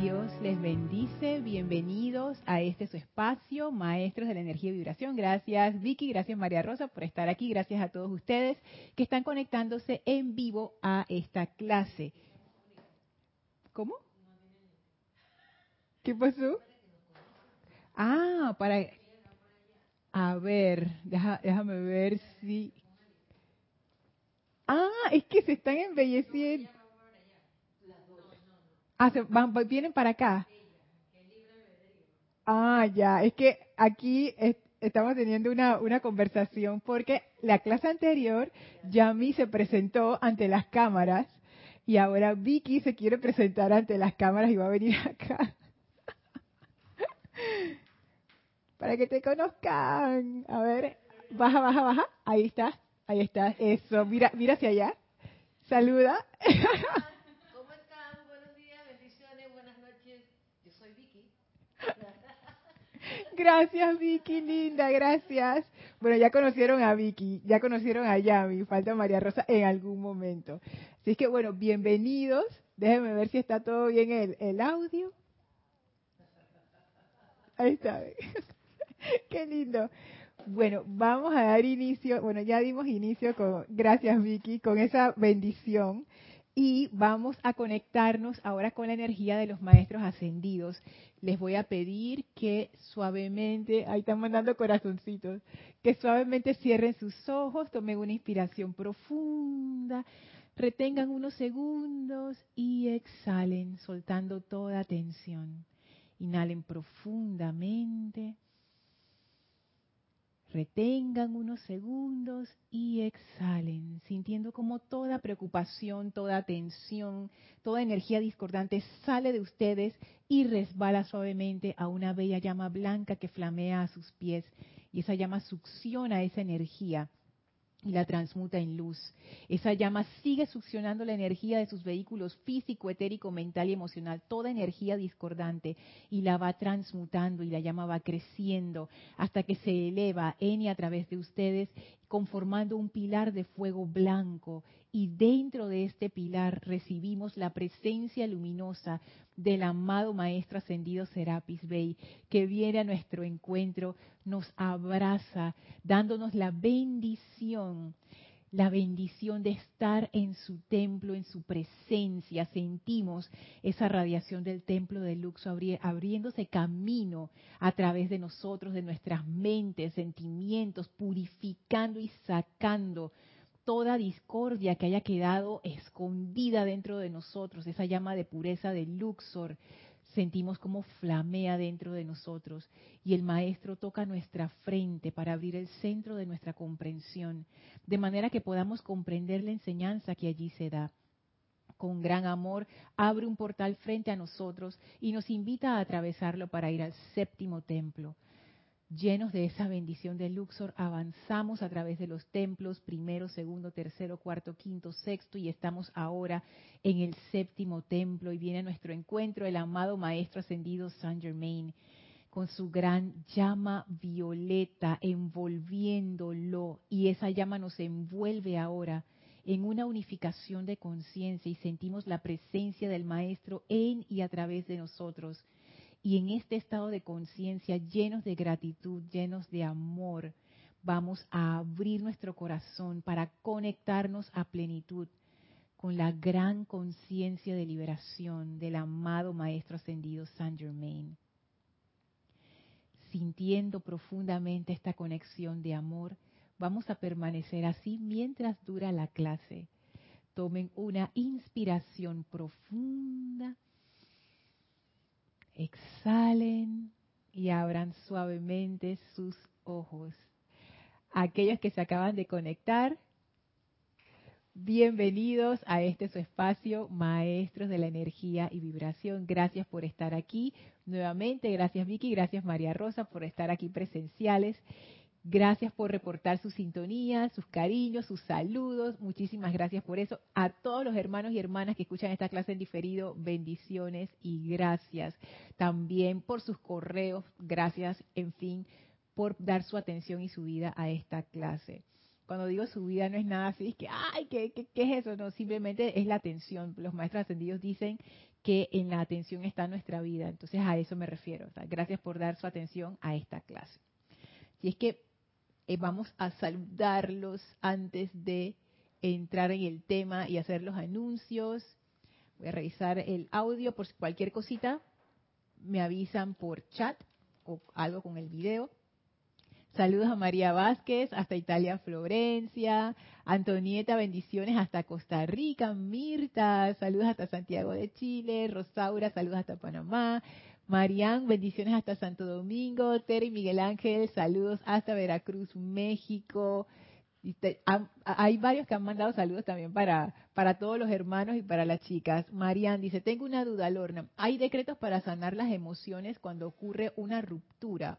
Dios les bendice. Bienvenidos a este su espacio, Maestros de la Energía y Vibración. Gracias Vicky, gracias María Rosa por estar aquí. Gracias a todos ustedes que están conectándose en vivo a esta clase. ¿Cómo? ¿Qué pasó? Ah, para... A ver, déjame ver si... Ah, es que se están embelleciendo. Ah, van, vienen para acá. Ah, ya, es que aquí estamos teniendo una, una conversación porque la clase anterior Yami se presentó ante las cámaras y ahora Vicky se quiere presentar ante las cámaras y va a venir acá. Para que te conozcan. A ver, baja, baja, baja. Ahí está, ahí está. Eso, mira, mira hacia allá. Saluda. ¿Cómo están? Buenos días, bendiciones, buenas noches. Yo soy Vicky. Gracias, Vicky, linda, gracias. Bueno, ya conocieron a Vicky, ya conocieron a Yami, falta María Rosa en algún momento. Así que, bueno, bienvenidos. Déjenme ver si está todo bien el, el audio. Ahí está. Qué lindo. Bueno, vamos a dar inicio, bueno, ya dimos inicio con, gracias Vicky, con esa bendición y vamos a conectarnos ahora con la energía de los maestros ascendidos. Les voy a pedir que suavemente, ahí están mandando corazoncitos, que suavemente cierren sus ojos, tomen una inspiración profunda, retengan unos segundos y exhalen, soltando toda tensión. Inhalen profundamente. Retengan unos segundos y exhalen, sintiendo como toda preocupación, toda tensión, toda energía discordante sale de ustedes y resbala suavemente a una bella llama blanca que flamea a sus pies. Y esa llama succiona esa energía y la transmuta en luz. Esa llama sigue succionando la energía de sus vehículos físico, etérico, mental y emocional, toda energía discordante, y la va transmutando y la llama va creciendo hasta que se eleva en y a través de ustedes, conformando un pilar de fuego blanco. Y dentro de este pilar recibimos la presencia luminosa del amado Maestro Ascendido Serapis Bey, que viene a nuestro encuentro, nos abraza, dándonos la bendición, la bendición de estar en su templo, en su presencia. Sentimos esa radiación del templo de Luxo abriéndose camino a través de nosotros, de nuestras mentes, sentimientos, purificando y sacando toda discordia que haya quedado escondida dentro de nosotros, esa llama de pureza de Luxor, sentimos como flamea dentro de nosotros y el maestro toca nuestra frente para abrir el centro de nuestra comprensión, de manera que podamos comprender la enseñanza que allí se da. Con gran amor abre un portal frente a nosotros y nos invita a atravesarlo para ir al séptimo templo llenos de esa bendición de Luxor, avanzamos a través de los templos, primero, segundo, tercero, cuarto, quinto, sexto, y estamos ahora en el séptimo templo y viene a nuestro encuentro el amado Maestro Ascendido Saint Germain con su gran llama violeta envolviéndolo y esa llama nos envuelve ahora en una unificación de conciencia y sentimos la presencia del Maestro en y a través de nosotros y en este estado de conciencia, llenos de gratitud, llenos de amor, vamos a abrir nuestro corazón para conectarnos a plenitud con la gran conciencia de liberación del amado Maestro Ascendido Saint Germain. Sintiendo profundamente esta conexión de amor, vamos a permanecer así mientras dura la clase. Tomen una inspiración profunda Exhalen y abran suavemente sus ojos. Aquellos que se acaban de conectar, bienvenidos a este su espacio, Maestros de la Energía y Vibración. Gracias por estar aquí nuevamente. Gracias Vicky, gracias María Rosa por estar aquí presenciales. Gracias por reportar su sintonía, sus cariños, sus saludos. Muchísimas gracias por eso. A todos los hermanos y hermanas que escuchan esta clase en diferido, bendiciones y gracias. También por sus correos, gracias, en fin, por dar su atención y su vida a esta clase. Cuando digo su vida no es nada así, es que, ay, ¿qué, qué, qué es eso? No, simplemente es la atención. Los maestros ascendidos dicen que en la atención está nuestra vida. Entonces a eso me refiero. gracias por dar su atención a esta clase. Y es que eh, vamos a saludarlos antes de entrar en el tema y hacer los anuncios. Voy a revisar el audio por cualquier cosita. Me avisan por chat o algo con el video. Saludos a María Vázquez, hasta Italia, Florencia. Antonieta, bendiciones hasta Costa Rica. Mirta, saludos hasta Santiago de Chile. Rosaura, saludos hasta Panamá. Marian, bendiciones hasta Santo Domingo. Tere Miguel Ángel, saludos hasta Veracruz, México. Hay varios que han mandado saludos también para, para todos los hermanos y para las chicas. Marian dice, tengo una duda, Lorna. ¿Hay decretos para sanar las emociones cuando ocurre una ruptura?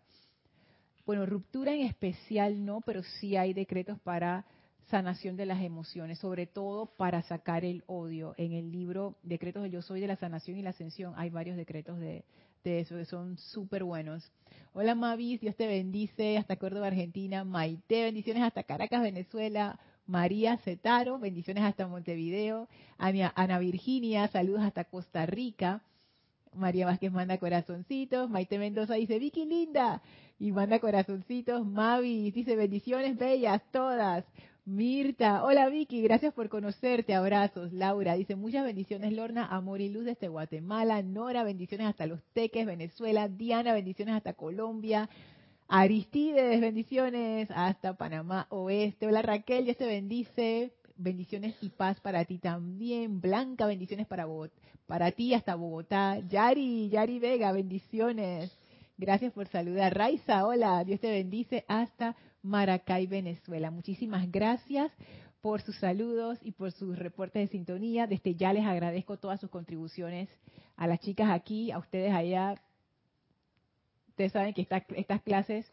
Bueno, ruptura en especial no, pero sí hay decretos para sanación de las emociones, sobre todo para sacar el odio. En el libro Decretos de Yo Soy de la Sanación y la Ascensión hay varios decretos de, eso, que son súper buenos. Hola Mavis, Dios te bendice hasta Córdoba, Argentina. Maite, bendiciones hasta Caracas, Venezuela. María Cetaro, bendiciones hasta Montevideo. Ana, Ana Virginia, saludos hasta Costa Rica. María Vázquez manda corazoncitos. Maite Mendoza dice, Vicky linda. Y manda corazoncitos. Mavi dice, bendiciones bellas todas. Mirta, hola Vicky, gracias por conocerte, abrazos. Laura dice, muchas bendiciones Lorna, amor y luz desde Guatemala. Nora, bendiciones hasta Los Teques, Venezuela. Diana, bendiciones hasta Colombia. Aristides, bendiciones hasta Panamá Oeste. Hola Raquel, Dios te bendice bendiciones y paz para ti también. Blanca, bendiciones para, para ti hasta Bogotá. Yari, Yari Vega, bendiciones. Gracias por saludar. Raiza, hola, Dios te bendice hasta Maracay, Venezuela. Muchísimas gracias por sus saludos y por sus reportes de sintonía. Desde ya les agradezco todas sus contribuciones a las chicas aquí, a ustedes allá. Ustedes saben que estas clases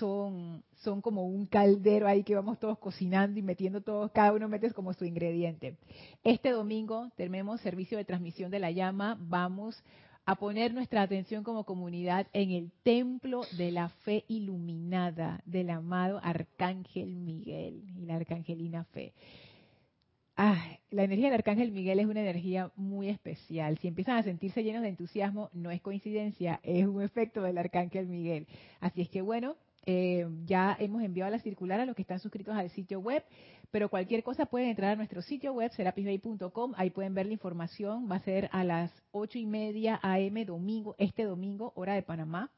son, son como un caldero ahí que vamos todos cocinando y metiendo todos, cada uno mete como su ingrediente. Este domingo tenemos servicio de transmisión de la llama, vamos a poner nuestra atención como comunidad en el templo de la fe iluminada del amado Arcángel Miguel y la Arcangelina Fe. Ah, la energía del Arcángel Miguel es una energía muy especial. Si empiezan a sentirse llenos de entusiasmo, no es coincidencia, es un efecto del Arcángel Miguel. Así es que bueno, eh, ya hemos enviado la circular a los que están suscritos al sitio web, pero cualquier cosa pueden entrar a nuestro sitio web, serapisbay.com, ahí pueden ver la información, va a ser a las ocho y media AM domingo, este domingo, hora de Panamá.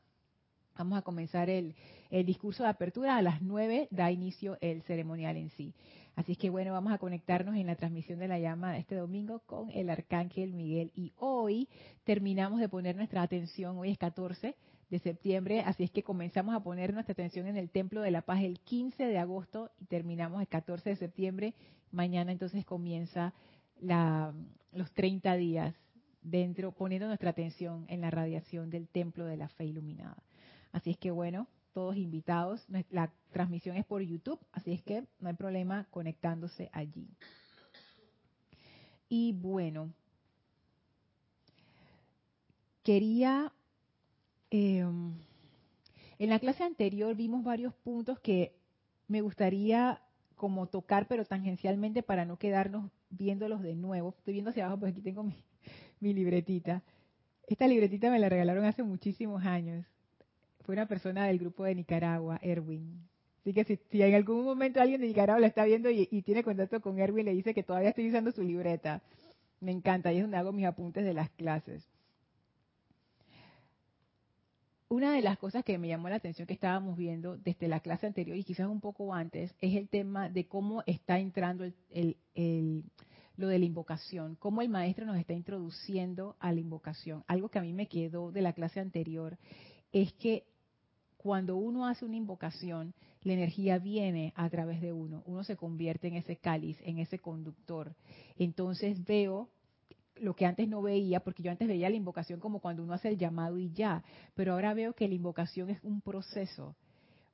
Vamos a comenzar el, el discurso de apertura, a las nueve da inicio el ceremonial en sí. Así es que bueno, vamos a conectarnos en la transmisión de la llama este domingo con el Arcángel Miguel. Y hoy terminamos de poner nuestra atención, hoy es 14 de septiembre, así es que comenzamos a poner nuestra atención en el Templo de la Paz el 15 de agosto y terminamos el 14 de septiembre. Mañana entonces comienza los 30 días dentro, poniendo nuestra atención en la radiación del Templo de la Fe Iluminada. Así es que bueno, todos invitados. La transmisión es por YouTube, así es que no hay problema conectándose allí. Y bueno, quería Em, en la clase anterior vimos varios puntos que me gustaría como tocar, pero tangencialmente para no quedarnos viéndolos de nuevo. Estoy viendo hacia abajo, pues aquí tengo mi, libretita. Esta libretita me la regalaron hace muchísimos años. Fue una persona del grupo de Nicaragua, Erwin. Así que si, en algún momento alguien de Nicaragua lo está viendo y, y, tiene contacto con Erwin, le dice que todavía estoy usando su libreta. Me encanta, y es donde hago mis apuntes de las clases una de las cosas que me llamó la atención que estábamos viendo desde la clase anterior y quizás un poco antes es el tema de cómo está entrando el, lo de la invocación, cómo el maestro nos está introduciendo a la invocación. Algo que a mí me quedó de la clase anterior es que cuando uno hace una invocación, la energía viene a través de uno, uno se convierte en ese cáliz, en ese conductor. Entonces veo lo que antes no veía, porque yo antes veía la invocación como cuando uno hace el llamado y ya, pero ahora veo que la invocación es un proceso.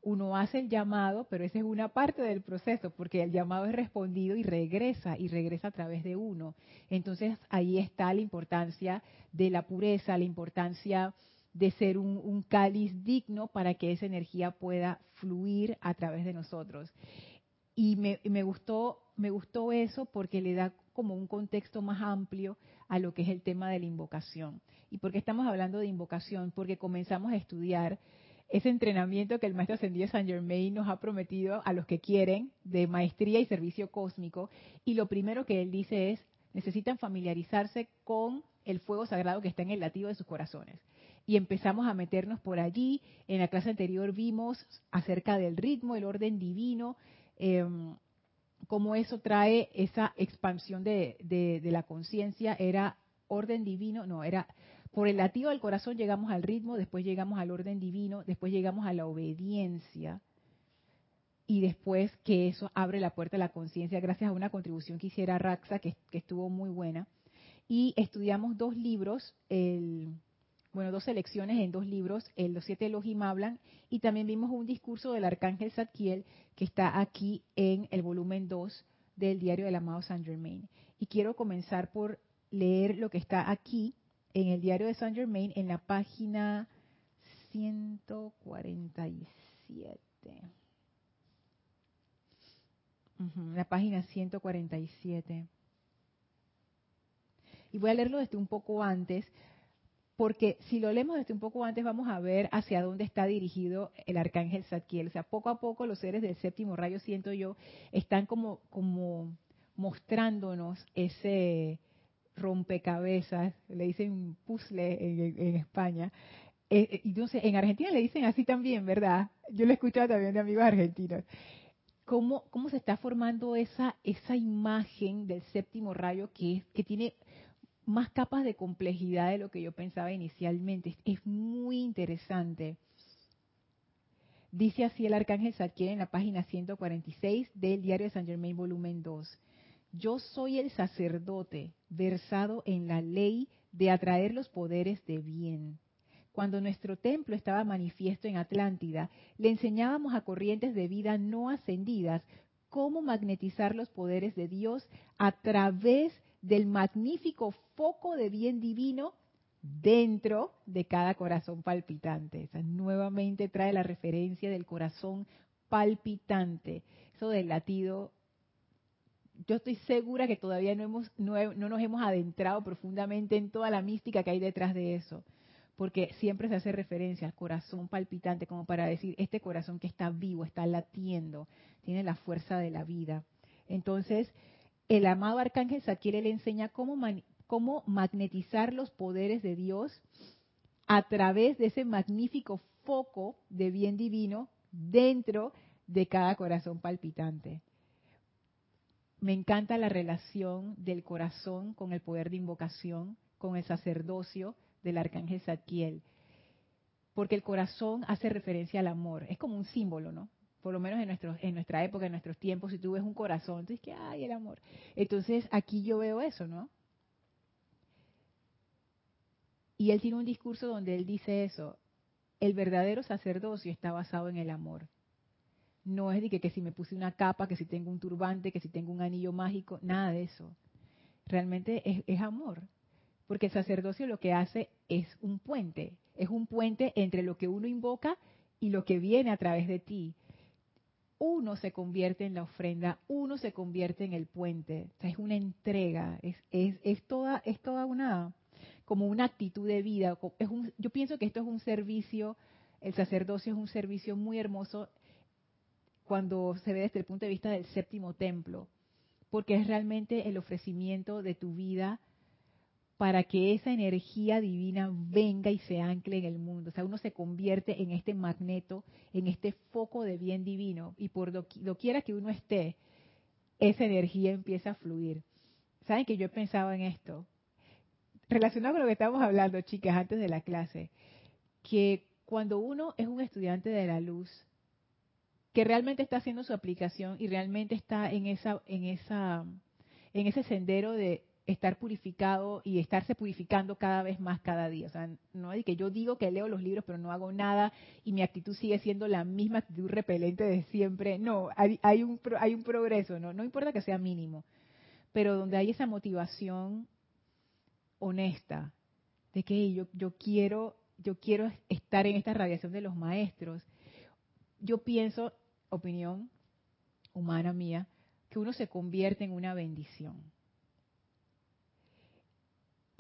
Uno hace el llamado, pero esa es una parte del proceso, porque el llamado es respondido y regresa, y regresa a través de uno. Entonces ahí está la importancia de la pureza, la importancia de ser un, cáliz digno para que esa energía pueda fluir a través de nosotros. Y me, me gustó me gustó eso porque le da como un contexto más amplio a lo que es el tema de la invocación. ¿Y por qué estamos hablando de invocación? Porque comenzamos a estudiar ese entrenamiento que el maestro ascendido Saint Germain nos ha prometido a los que quieren de maestría y servicio cósmico. Y lo primero que él dice es, necesitan familiarizarse con el fuego sagrado que está en el latido de sus corazones. Y empezamos a meternos por allí. En la clase anterior vimos acerca del ritmo, el orden divino, em, cómo eso trae esa expansión de, de la conciencia. Era orden divino, no, era por el latido del corazón llegamos al ritmo, después llegamos al orden divino, después llegamos a la obediencia y después que eso abre la puerta a la conciencia gracias a una contribución que hiciera Raxa que, estuvo muy buena. Y estudiamos dos libros, el, bueno, dos selecciones en dos libros, el Los siete Elohim hablan, y también vimos un discurso del arcángel Zadkiel que está aquí en el volumen 2 del diario del amado Saint Germain. Y quiero comenzar por leer lo que está aquí en el diario de Saint Germain en la página 147. la página 147. Y voy a leerlo desde un poco antes, porque si lo leemos desde un poco antes vamos a ver hacia dónde está dirigido el arcángel Zadkiel. O sea, poco a poco los seres del séptimo rayo, siento yo, están como, como mostrándonos ese, rompecabezas, le dicen puzzle en, España. Eh, eh, entonces, en Argentina le dicen así también, ¿verdad? Yo lo he escuchado también de amigos argentinos. ¿Cómo, cómo se está formando esa, esa imagen del séptimo rayo que, que tiene más capas de complejidad de lo que yo pensaba inicialmente? Es, muy interesante. Dice así el arcángel Zadkiel en la página 146 del diario de San Germain, volumen 2 yo soy el sacerdote versado en la ley de atraer los poderes de bien. Cuando nuestro templo estaba manifiesto en Atlántida, le enseñábamos a corrientes de vida no ascendidas cómo magnetizar los poderes de Dios a través del magnífico foco de bien divino dentro de cada corazón palpitante. nuevamente trae la referencia del corazón palpitante, eso del latido yo estoy segura que todavía no, hemos, no, nos hemos adentrado profundamente en toda la mística que hay detrás de eso, porque siempre se hace referencia al corazón palpitante como para decir, este corazón que está vivo, está latiendo, tiene la fuerza de la vida. Entonces, el amado arcángel Saquiel le enseña cómo, magnetizar los poderes de Dios a través de ese magnífico foco de bien divino dentro de cada corazón palpitante me encanta la relación del corazón con el poder de invocación, con el sacerdocio del arcángel Zadkiel. Porque el corazón hace referencia al amor, es como un símbolo, ¿no? Por lo menos en, en nuestra época, en nuestros tiempos, si tú ves un corazón, tú dices que, ay, el amor. Entonces aquí yo veo eso, ¿no? Y él tiene un discurso donde él dice eso, el verdadero sacerdocio está basado en el amor. No es de que, si me puse una capa, que si tengo un turbante, que si tengo un anillo mágico, nada de eso. Realmente es amor. Porque el sacerdocio lo que hace es un puente. Es un puente entre lo que uno invoca y lo que viene a través de ti. Uno se convierte en la ofrenda, uno se convierte en el puente. O sea, es una entrega, es, es, toda, es toda una, como una actitud de vida. Es un, yo pienso que esto es un servicio, el sacerdocio es un servicio muy hermoso cuando se ve desde el punto de vista del séptimo templo, porque es realmente el ofrecimiento de tu vida para que esa energía divina venga y se ancle en el mundo. O sea, uno se convierte en este magneto, en este foco de bien divino, y por doquiera que uno esté, esa energía empieza a fluir. ¿Saben que yo he pensado en esto? Relacionado con lo que estábamos hablando, chicas, antes de la clase, que cuando uno es un estudiante de la luz, que realmente está haciendo su aplicación y realmente está en esa en esa en ese sendero de estar purificado y estarse purificando cada vez más cada día. O sea, no es que yo digo que leo los libros pero no hago nada y mi actitud sigue siendo la misma actitud repelente de siempre. No, hay, un hay un progreso, no no importa que sea mínimo, pero donde hay esa motivación honesta de que yo yo quiero yo quiero estar en esta radiación de los maestros. Yo pienso opinión humana mía, que uno se convierte en una bendición.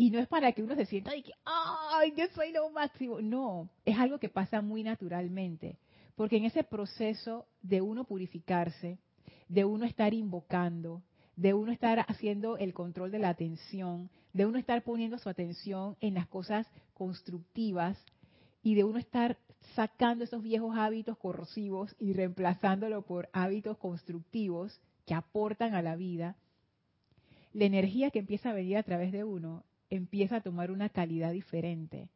Y no es para que uno se sienta y que, ¡ay, yo soy lo máximo! No, es algo que pasa muy naturalmente. Porque en ese proceso de uno purificarse, de uno estar invocando, de uno estar haciendo el control de la atención, de uno estar poniendo su atención en las cosas constructivas y de uno estar sacando esos viejos hábitos corrosivos y reemplazándolo por hábitos constructivos que aportan a la vida, la energía que empieza a venir a través de uno empieza a tomar una calidad diferente.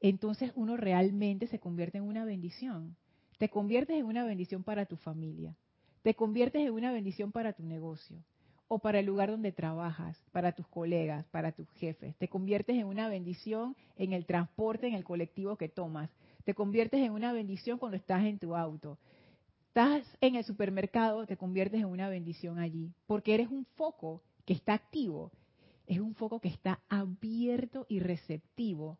Entonces uno realmente se convierte en una bendición. Te conviertes en una bendición para tu familia. Te conviertes en una bendición para tu negocio o para el lugar donde trabajas, para tus colegas, para tus jefes. Te conviertes en una bendición en el transporte, en el colectivo que tomas. Te conviertes en una bendición cuando estás en tu auto. Estás en el supermercado, te conviertes en una bendición allí, porque eres un foco que está activo. Es un foco que está abierto y receptivo,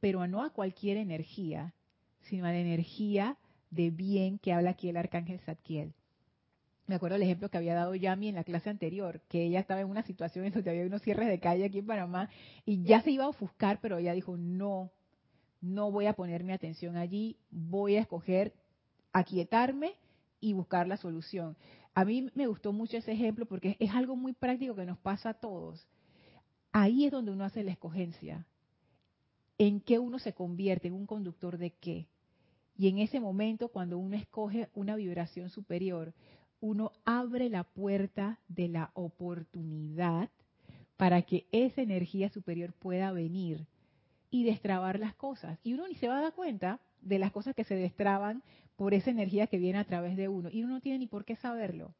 pero no a cualquier energía, sino a la energía de bien que habla aquí el arcángel Zadkiel me acuerdo el ejemplo que había dado Yami en la clase anterior, que ella estaba en una situación en donde había unos cierres de calle aquí en Panamá y ya se iba a ofuscar, pero ella dijo, no, no voy a poner mi atención allí, voy a escoger aquietarme y buscar la solución. A mí me gustó mucho ese ejemplo porque es algo muy práctico que nos pasa a todos. Ahí es donde uno hace la escogencia. ¿En qué uno se convierte? ¿En un conductor de qué? Y en ese momento, cuando uno escoge una vibración superior, uno abre la puerta de la oportunidad para que esa energía superior pueda venir y destrabar las cosas. Y uno ni se va a dar cuenta de las cosas que se destraban por esa energía que viene a través de uno. Y uno no tiene ni por qué saberlo.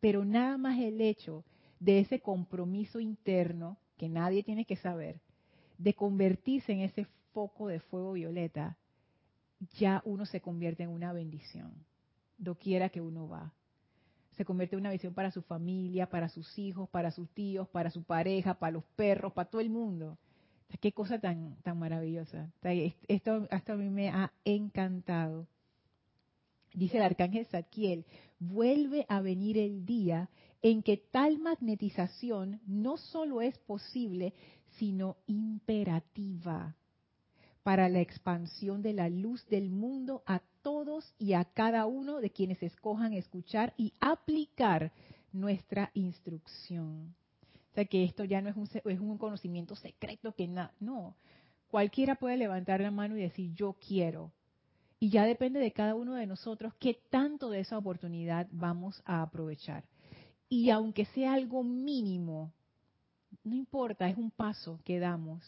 Pero nada más el hecho de ese compromiso interno, que nadie tiene que saber, de convertirse en ese foco de fuego violeta, ya uno se convierte en una bendición, doquiera que uno va se convierte en una visión para su familia, para sus hijos, para sus tíos, para su pareja, para los perros, para todo el mundo. Qué cosa tan, tan maravillosa. Esto hasta a mí me ha encantado. Dice el arcángel Zadkiel, vuelve a venir el día en que tal magnetización no solo es posible, sino imperativa para la expansión de la luz del mundo a todos y a cada uno de quienes escojan escuchar y aplicar nuestra instrucción. O sea que esto ya no es un, es un conocimiento secreto que no, cualquiera puede levantar la mano y decir yo quiero. Y ya depende de cada uno de nosotros qué tanto de esa oportunidad vamos a aprovechar. Y aunque sea algo mínimo, no importa, es un paso que damos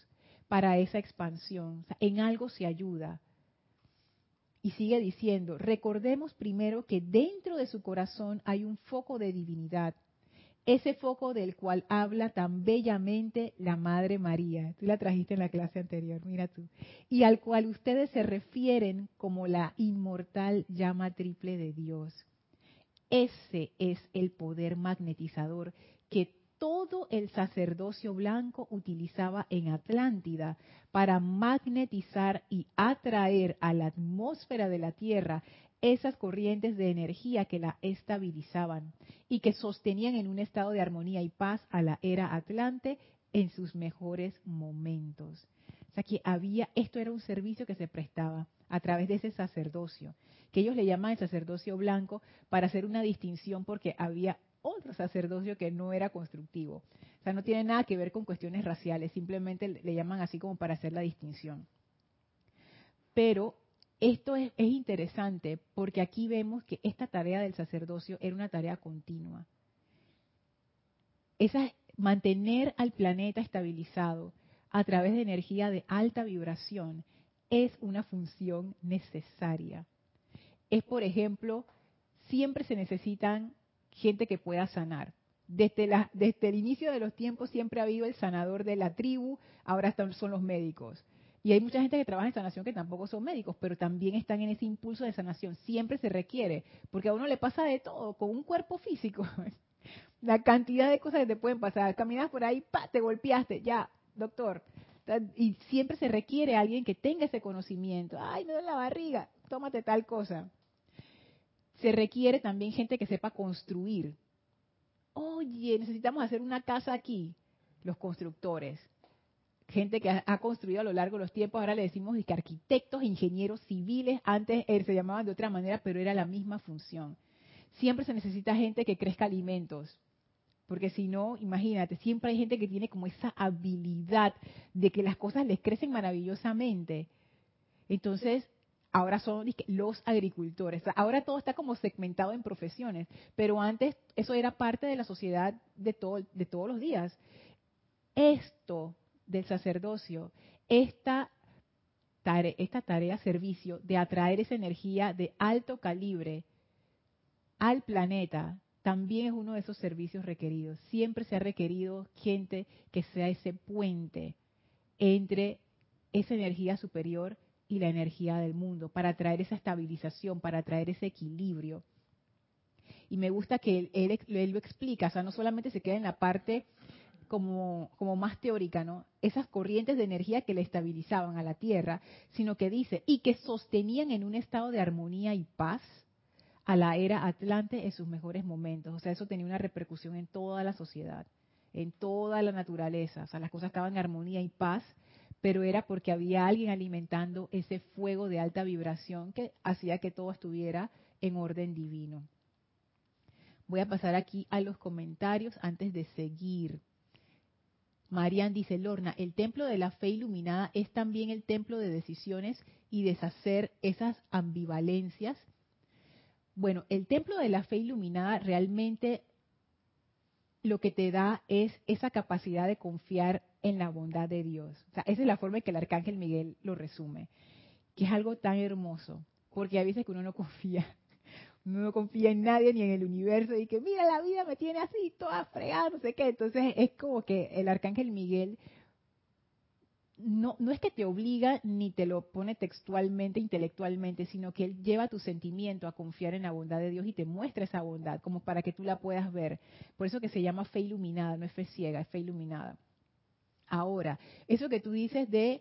para esa expansión. en algo se ayuda. Y sigue diciendo, recordemos primero que dentro de su corazón hay un foco de divinidad, ese foco del cual habla tan bellamente la Madre María. Tú la trajiste en la clase anterior, mira tú. Y al cual ustedes se refieren como la inmortal llama triple de Dios. Ese es el poder magnetizador que todo el sacerdocio blanco utilizaba en Atlántida para magnetizar y atraer a la atmósfera de la Tierra esas corrientes de energía que la estabilizaban y que sostenían en un estado de armonía y paz a la era Atlante en sus mejores momentos. O sea que había, esto era un servicio que se prestaba a través de ese sacerdocio, que ellos le llaman el sacerdocio blanco para hacer una distinción porque había otro sacerdocio que no era constructivo. O sea, no tiene nada que ver con cuestiones raciales, simplemente le llaman así como para hacer la distinción. Pero esto es, interesante porque aquí vemos que esta tarea del sacerdocio era una tarea continua. Esa mantener al planeta estabilizado a través de energía de alta vibración es una función necesaria. Es, por ejemplo, siempre se necesitan gente que pueda sanar. Desde, el inicio de los tiempos siempre ha habido el sanador de la tribu, ahora están, son los médicos. Y hay mucha gente que trabaja en sanación que tampoco son médicos, pero también están en ese impulso de sanación. Siempre se requiere, porque a uno le pasa de todo, con un cuerpo físico. La cantidad de cosas que te pueden pasar. Caminas por ahí, pa, te golpeaste, ya, doctor. Y siempre se requiere alguien que tenga ese conocimiento. Ay, me duele la barriga, tómate tal cosa se requiere también gente que sepa construir. Oye, necesitamos hacer una casa aquí, los constructores. gente que ha, construido a lo largo de los tiempos, ahora le decimos que arquitectos, ingenieros civiles, antes eh, se llamaban de otra manera, pero era la misma función. Siempre se necesita gente que crezca alimentos, porque si no, imagínate, siempre hay gente que tiene como esa habilidad de que las cosas les crecen maravillosamente. Entonces, ahora son los agricultores. Ahora todo está como segmentado en profesiones, pero antes eso era parte de la sociedad de, todo, de todos los días. Esto del sacerdocio, esta tarea, esta tarea servicio de atraer esa energía de alto calibre al planeta, también es uno de esos servicios requeridos. Siempre se ha requerido gente que sea ese puente entre esa energía superior y la energía del mundo, para traer esa estabilización, para traer ese equilibrio. Y me gusta que él, lo explica, o sea, no solamente se queda en la parte como, como más teórica, ¿no? Esas corrientes de energía que le estabilizaban a la Tierra, sino que dice, y que sostenían en un estado de armonía y paz a la era Atlante en sus mejores momentos. O sea, eso tenía una repercusión en toda la sociedad, en toda la naturaleza. O sea, las cosas estaban en armonía y paz, pero era porque había alguien alimentando ese fuego de alta vibración que hacía que todo estuviera en orden divino. Voy a pasar aquí a los comentarios antes de seguir. Marian dice, Lorna, el templo de la fe iluminada es también el templo de decisiones y deshacer esas ambivalencias. Bueno, el templo de la fe iluminada realmente lo que te da es esa capacidad de confiar en la bondad de Dios. O sea, esa es la forma en que el arcángel Miguel lo resume, que es algo tan hermoso, porque a veces que uno no confía no confía en nadie ni en el universo y que mira la vida me tiene así toda fregada no sé qué entonces es como que el arcángel Miguel no no es que te obliga ni te lo pone textualmente intelectualmente sino que él lleva tu sentimiento a confiar en la bondad de Dios y te muestra esa bondad como para que tú la puedas ver por eso que se llama fe iluminada no es fe ciega es fe iluminada ahora eso que tú dices de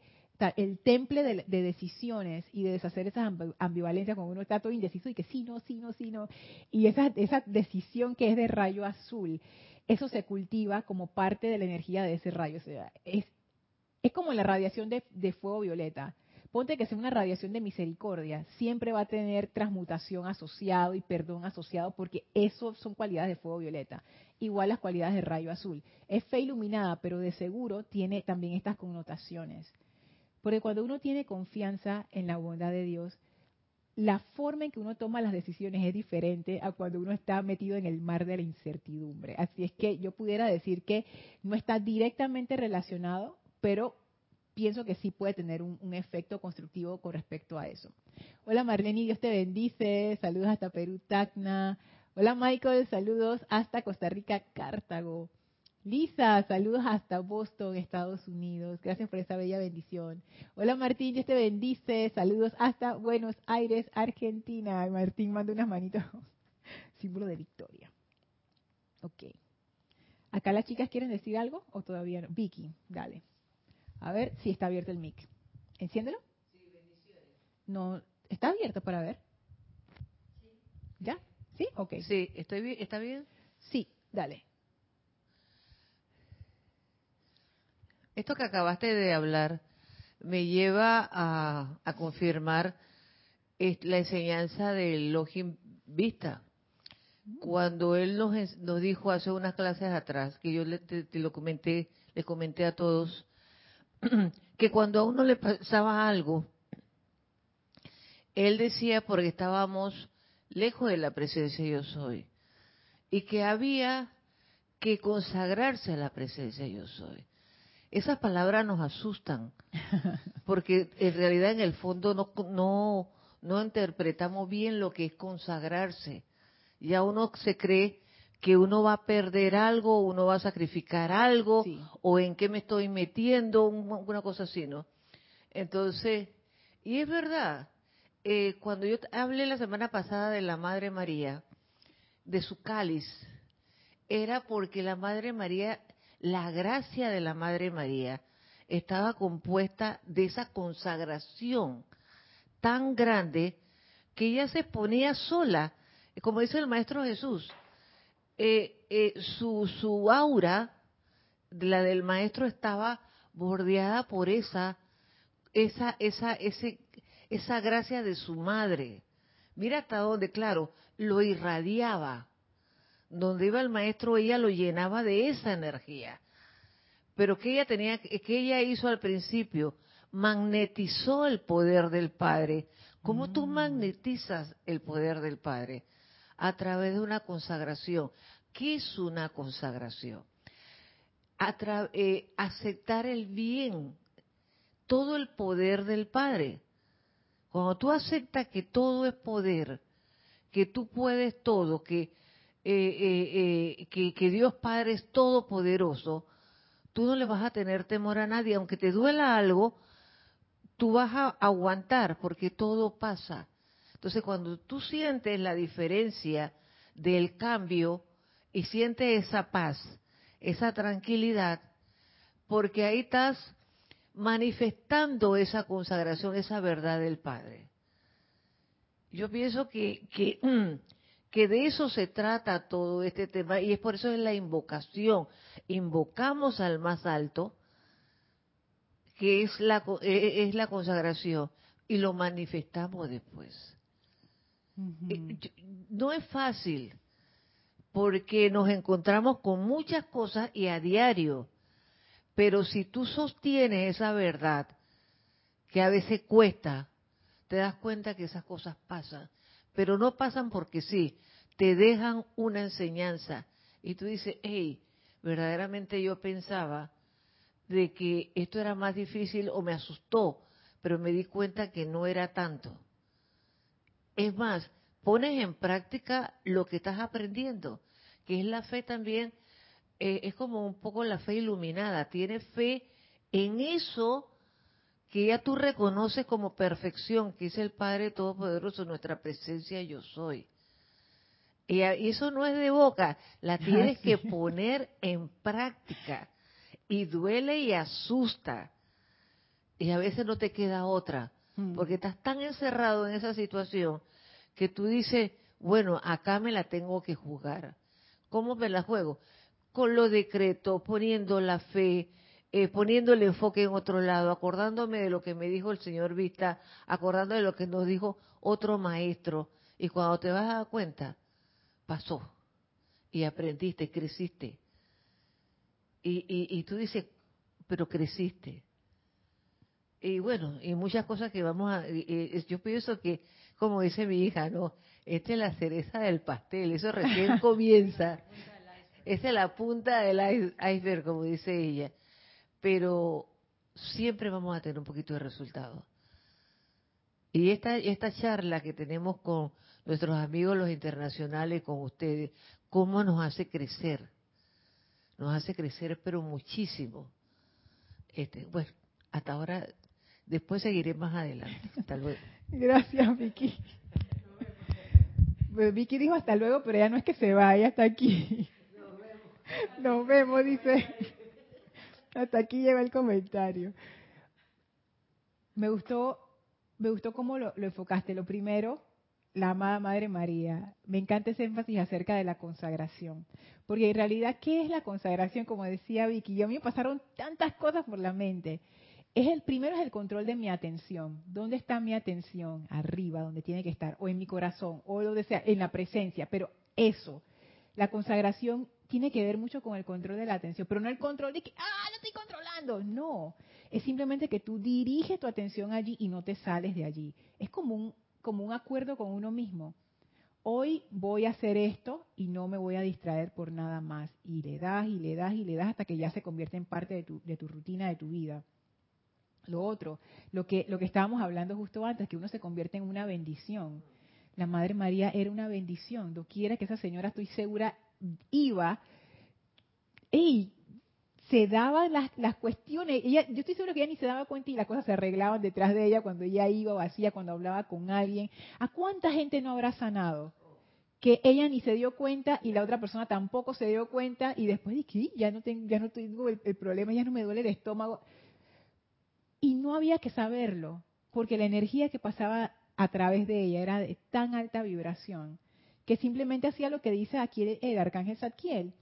el temple de, decisiones y de deshacer esas ambivalencias cuando uno está todo indeciso y que sí, no, sí, no, sí, no. Y esa, esa decisión que es de rayo azul, eso se cultiva como parte de la energía de ese rayo. O sea, es, es como la radiación de, fuego violeta. Ponte que sea una radiación de misericordia, siempre va a tener transmutación asociado y perdón asociado porque eso son cualidades de fuego violeta. Igual las cualidades de rayo azul. Es fe iluminada, pero de seguro tiene también estas connotaciones. Porque cuando uno tiene confianza en la bondad de Dios, la forma en que uno toma las decisiones es diferente a cuando uno está metido en el mar de la incertidumbre. Así es que yo pudiera decir que no está directamente relacionado, pero pienso que sí puede tener un, efecto constructivo con respecto a eso. Hola Marlene, Dios te bendice. Saludos hasta Perú, Tacna. Hola Michael, saludos hasta Costa Rica, Cartago. Lisa, saludos hasta Boston, Estados Unidos. Gracias por esa bella bendición. Hola Martín, Dios te bendice. Saludos hasta Buenos Aires, Argentina. Martín manda unas manitos. Símbolo de victoria. Ok. ¿Acá las chicas quieren decir algo o todavía no? Vicky, dale. A ver si está abierto el mic. Enciéndelo. Sí, bendiciones. No, está abierto para ver. Sí. ¿Ya? ¿Sí? Ok. Sí, ¿estoy bien? ¿está bien? Sí, dale. Esto que acabaste de hablar me lleva a, confirmar la enseñanza del Login Vista. Cuando él nos, nos dijo hace unas clases atrás, que yo le, te, lo comenté, le comenté a todos, que cuando a uno le pasaba algo, él decía porque estábamos lejos de la presencia yo soy y que había que consagrarse a la presencia yo soy. Esas palabras nos asustan, porque en realidad en el fondo no, no, no interpretamos bien lo que es consagrarse. Ya uno se cree que uno va a perder algo, uno va a sacrificar algo, o en qué me estoy metiendo, una cosa así, ¿no? Entonces, y es verdad, eh, cuando yo hablé la semana pasada de la Madre María, de su cáliz, era porque la Madre María la gracia de la Madre María estaba compuesta de esa consagración tan grande que ella se ponía sola, como dice el Maestro Jesús, eh, eh, su, su aura, la del Maestro, estaba bordeada por esa, esa, esa, ese, esa gracia de su madre. Mira hasta dónde, claro, lo irradiaba. Donde iba el maestro, ella lo llenaba de esa energía. Pero que ella tenía, que ella hizo al principio, magnetizó el poder del Padre. ¿Cómo tú mm. magnetizas el poder del Padre? A través de una consagración. ¿Qué es una consagración? Eh, aceptar el bien, todo el poder del Padre. Cuando tú aceptas que todo es poder, que tú puedes todo, que, eh, eh, que, que Dios Padre es todopoderoso, tú no le vas a tener temor a nadie, aunque te duela algo, tú vas a aguantar porque todo pasa. Entonces cuando tú sientes la diferencia del cambio y sientes esa paz, esa tranquilidad, porque ahí estás manifestando esa consagración, esa verdad del Padre. Yo pienso que, que, de eso se trata todo este tema y es por eso es la invocación. Invocamos al más alto que es la, e, e, es la consagración, y lo manifestamos después. Eh, no es fácil, porque nos encontramos con muchas cosas y a diario, pero si tú sostienes esa verdad, que a veces cuesta, te das cuenta que esas cosas pasan, pero no pasan porque sí, te dejan una enseñanza y tú dices, hey, verdaderamente yo pensaba de que esto era más difícil o me asustó, pero me di cuenta que no era tanto. Es más, pones en práctica lo que estás aprendiendo, que es la fe también, eh, es como un poco la fe iluminada, tienes fe en eso que ya tú reconoces como perfección, que es el Padre Todopoderoso, nuestra presencia yo soy. Y eso no es de boca, la tienes que poner en práctica y duele y asusta. Y a veces no te queda otra. Porque estás tan encerrado en esa situación que tú dices, bueno, acá me la tengo que jugar. ¿Cómo me la juego? Con lo decreto, poniendo la fe, eh, poniendo el enfoque en otro lado, acordándome de lo que me dijo el señor Vista, acordándome de lo que nos dijo otro maestro. Y cuando te vas a dar cuenta, pasó. Y aprendiste, creciste. Y, tú dices, pero creciste. Y bueno, y muchas cosas que vamos a... yo pienso que, como dice mi hija, no, esta es la cereza del pastel, eso recién comienza. Esa es la punta del iceberg, como dice ella. Pero siempre vamos a tener un poquito de resultado. Y esta, esta charla que tenemos con nuestros amigos los internacionales, con ustedes, cómo nos hace crecer nos hace crecer, pero muchísimo. Este, bueno, hasta ahora, después seguiré más adelante. Hasta luego. Gracias, Vicky. Pues Vicky dijo hasta luego, pero ya no es que se vaya, hasta aquí. Nos vemos, dice. Hasta aquí lleva el comentario. Me gustó, me gustó cómo lo, enfocaste. Lo primero, la amada Madre María. Me encanta ese énfasis acerca de la consagración. Porque en realidad, ¿qué es la consagración? Como decía Vicky, yo a mí me pasaron tantas cosas por la mente. Es el primero es el control de mi atención. ¿Dónde está mi atención? Arriba, donde tiene que estar, o en mi corazón, o donde sea, en la presencia. Pero eso, la consagración tiene que ver mucho con el control de la atención, pero no el control de que, ah, lo estoy controlando. No, es simplemente que tú diriges tu atención allí y no te sales de allí. Es como un como un acuerdo con uno mismo. Hoy voy a hacer esto y no me voy a distraer por nada más. Y le das y le das y le das hasta que ya se convierte en parte de tu, de tu rutina, de tu vida. Lo otro, lo que, lo que estábamos hablando justo antes, que uno se convierte en una bendición. La Madre María era una bendición. Doquiera que esa señora, estoy segura, iba, ¡ey! se daban las, las cuestiones, ella, yo estoy seguro que ella ni se daba cuenta y las cosas se arreglaban detrás de ella cuando ella iba o hacía, cuando hablaba con alguien. ¿A cuánta gente no habrá sanado? Que ella ni se dio cuenta y la otra persona tampoco se dio cuenta y después dije, ya no tengo, ya no tengo el problema, ya no me duele el estómago. Y no había que saberlo, porque la energía que pasaba a través de ella era de tan alta vibración que simplemente hacía lo que dice aquí el arcángel Zadkiel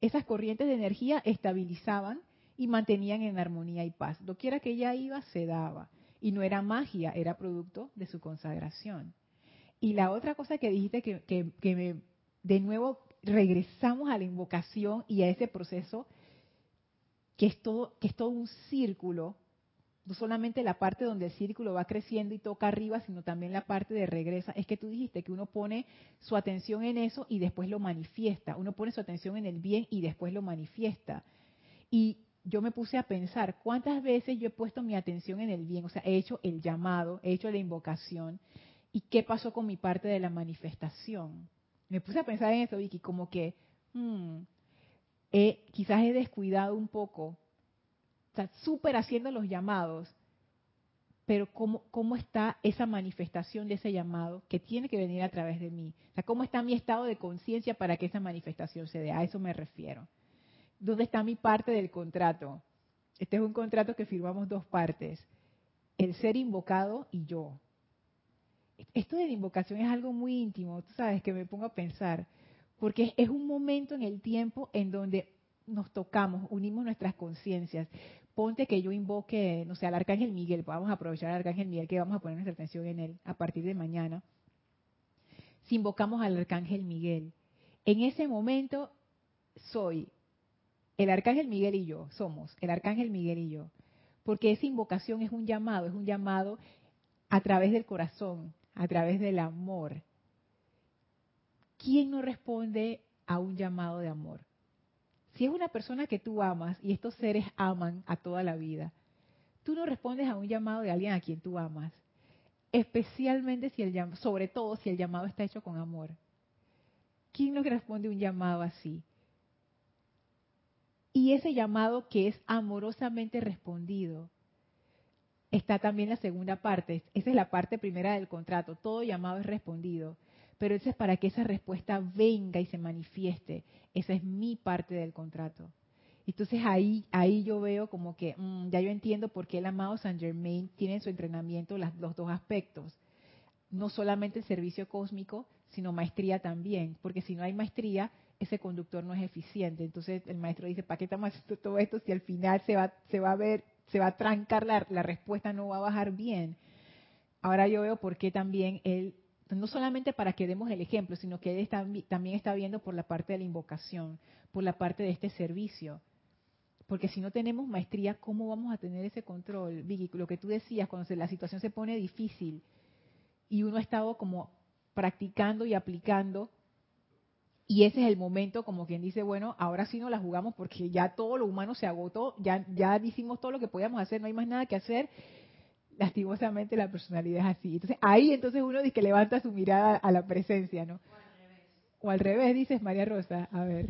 esas corrientes de energía estabilizaban y mantenían en armonía y paz. quiera que ella iba, se daba. Y no era magia, era producto de su consagración. Y la otra cosa que dijiste que, que, me, de nuevo regresamos a la invocación y a ese proceso que es todo, que es todo un círculo, no solamente la parte donde el círculo va creciendo y toca arriba, sino también la parte de regresa. Es que tú dijiste que uno pone su atención en eso y después lo manifiesta. Uno pone su atención en el bien y después lo manifiesta. Y yo me puse a pensar cuántas veces yo he puesto mi atención en el bien, o sea, he hecho el llamado, he hecho la invocación, y qué pasó con mi parte de la manifestación. Me puse a pensar en eso, Vicky, como que hmm, quizás he descuidado un poco, sea, súper haciendo los llamados, pero ¿cómo, cómo está esa manifestación de ese llamado que tiene que venir a través de mí. O ¿cómo está mi estado de conciencia para que esa manifestación se dé? A eso me refiero. ¿Dónde está mi parte del contrato? Este es un contrato que firmamos dos partes, el ser invocado y yo. Esto de la invocación es algo muy íntimo, tú sabes, que me pongo a pensar, porque es un momento en el tiempo en donde nos tocamos, unimos nuestras conciencias. Ponte que yo invoque, no sé, al Arcángel Miguel, vamos a aprovechar al Arcángel Miguel que vamos a poner nuestra atención en él a partir de mañana. Si invocamos al Arcángel Miguel, en ese momento soy el arcángel Miguel y yo somos, el arcángel Miguel y yo, porque esa invocación es un llamado, es un llamado a través del corazón, a través del amor. ¿Quién no responde a un llamado de amor? Si es una persona que tú amas y estos seres aman a toda la vida, tú no respondes a un llamado de alguien a quien tú amas, especialmente si el sobre todo si el llamado está hecho con amor. ¿Quién no responde a un llamado así? Y ese llamado que es amorosamente respondido, está también la segunda parte. Esa es la parte primera del contrato. Todo llamado es respondido. Pero eso es para que esa respuesta venga y se manifieste. Esa es mi parte del contrato. Entonces ahí, ahí yo veo como que mm, ya yo entiendo por qué el amado Saint Germain tiene en su entrenamiento los dos aspectos. No solamente el servicio cósmico, sino maestría también. Porque si no hay maestría, ese conductor no es eficiente. Entonces el maestro dice, ¿para qué estamos haciendo todo esto si al final se va, se va a ver, se va a trancar la, la respuesta, no va a bajar bien? Ahora yo veo por qué también él, no solamente para que demos el ejemplo, sino que él también está viendo por la parte de la invocación, por la parte de este servicio. Porque si no tenemos maestría, ¿cómo vamos a tener ese control? Vicky, lo que tú decías, cuando la situación se pone difícil y uno ha estado como practicando y aplicando y ese es el momento como quien dice, bueno, ahora sí no la jugamos porque ya todo lo humano se agotó, ya, ya hicimos todo lo que podíamos hacer, no hay más nada que hacer. Lastimosamente la personalidad es así. Entonces ahí entonces uno dice que levanta su mirada a la presencia, ¿no? O al revés. O al revés, dices María Rosa. A ver.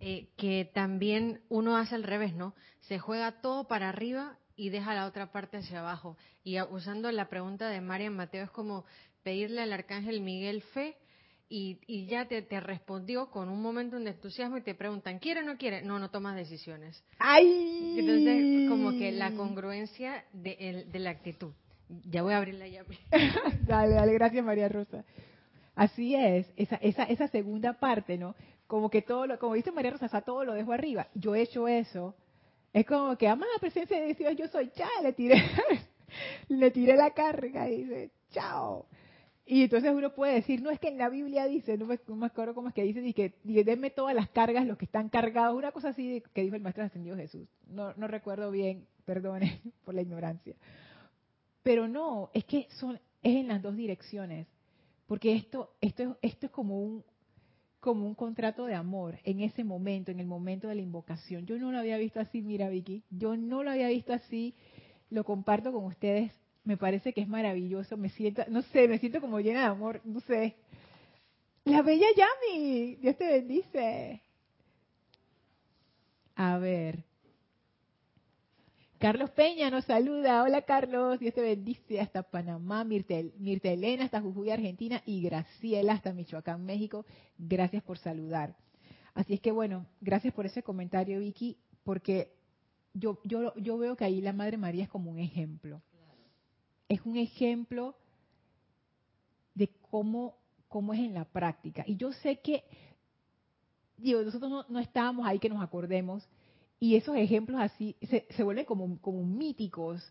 Eh, que también uno hace al revés, ¿no? Se juega todo para arriba y deja la otra parte hacia abajo. Y usando la pregunta de María Mateo, es como pedirle al arcángel Miguel fe y, ya te, respondió con un momento de entusiasmo y te preguntan, ¿quiere o no quiere? No, no tomas decisiones. ¡Ay! Entonces, como que la congruencia de, la actitud. Ya voy a abrir la llave. dale, dale, gracias María Rosa. Así es, esa, esa, esa segunda parte, ¿no? Como que todo lo, como dice María Rosa, todo lo dejo arriba. Yo he hecho eso. Es como que, amada presencia de Dios, yo soy, ya, le tiré, le tiré la carga y dice, chao. Y entonces uno puede decir, no es que en la Biblia dice, no me, acuerdo cómo es que dice, y que denme todas las cargas, los que están cargados, una cosa así que dijo el Maestro Ascendido Jesús. No, no recuerdo bien, perdone por la ignorancia. Pero no, es que son, es en las dos direcciones. Porque esto, esto, esto es como un, como un contrato de amor en ese momento, en el momento de la invocación. Yo no lo había visto así, mira Vicky, yo no lo había visto así, lo comparto con ustedes me parece que es maravilloso, me siento, no sé, me siento como llena de amor, no sé. La bella Yami, Dios te bendice. A ver. Carlos Peña nos saluda. Hola Carlos, Dios te bendice hasta Panamá, Mirta, Mirta Elena hasta Jujuy, Argentina y Graciela hasta Michoacán, México. Gracias por saludar. Así es que bueno, gracias por ese comentario Vicky, porque yo, yo, yo veo que ahí la Madre María es como un ejemplo es un ejemplo de cómo, cómo es en la práctica. Y yo sé que, digo, nosotros no, estábamos ahí que nos acordemos, Y esos ejemplos así se, se vuelven como, como míticos,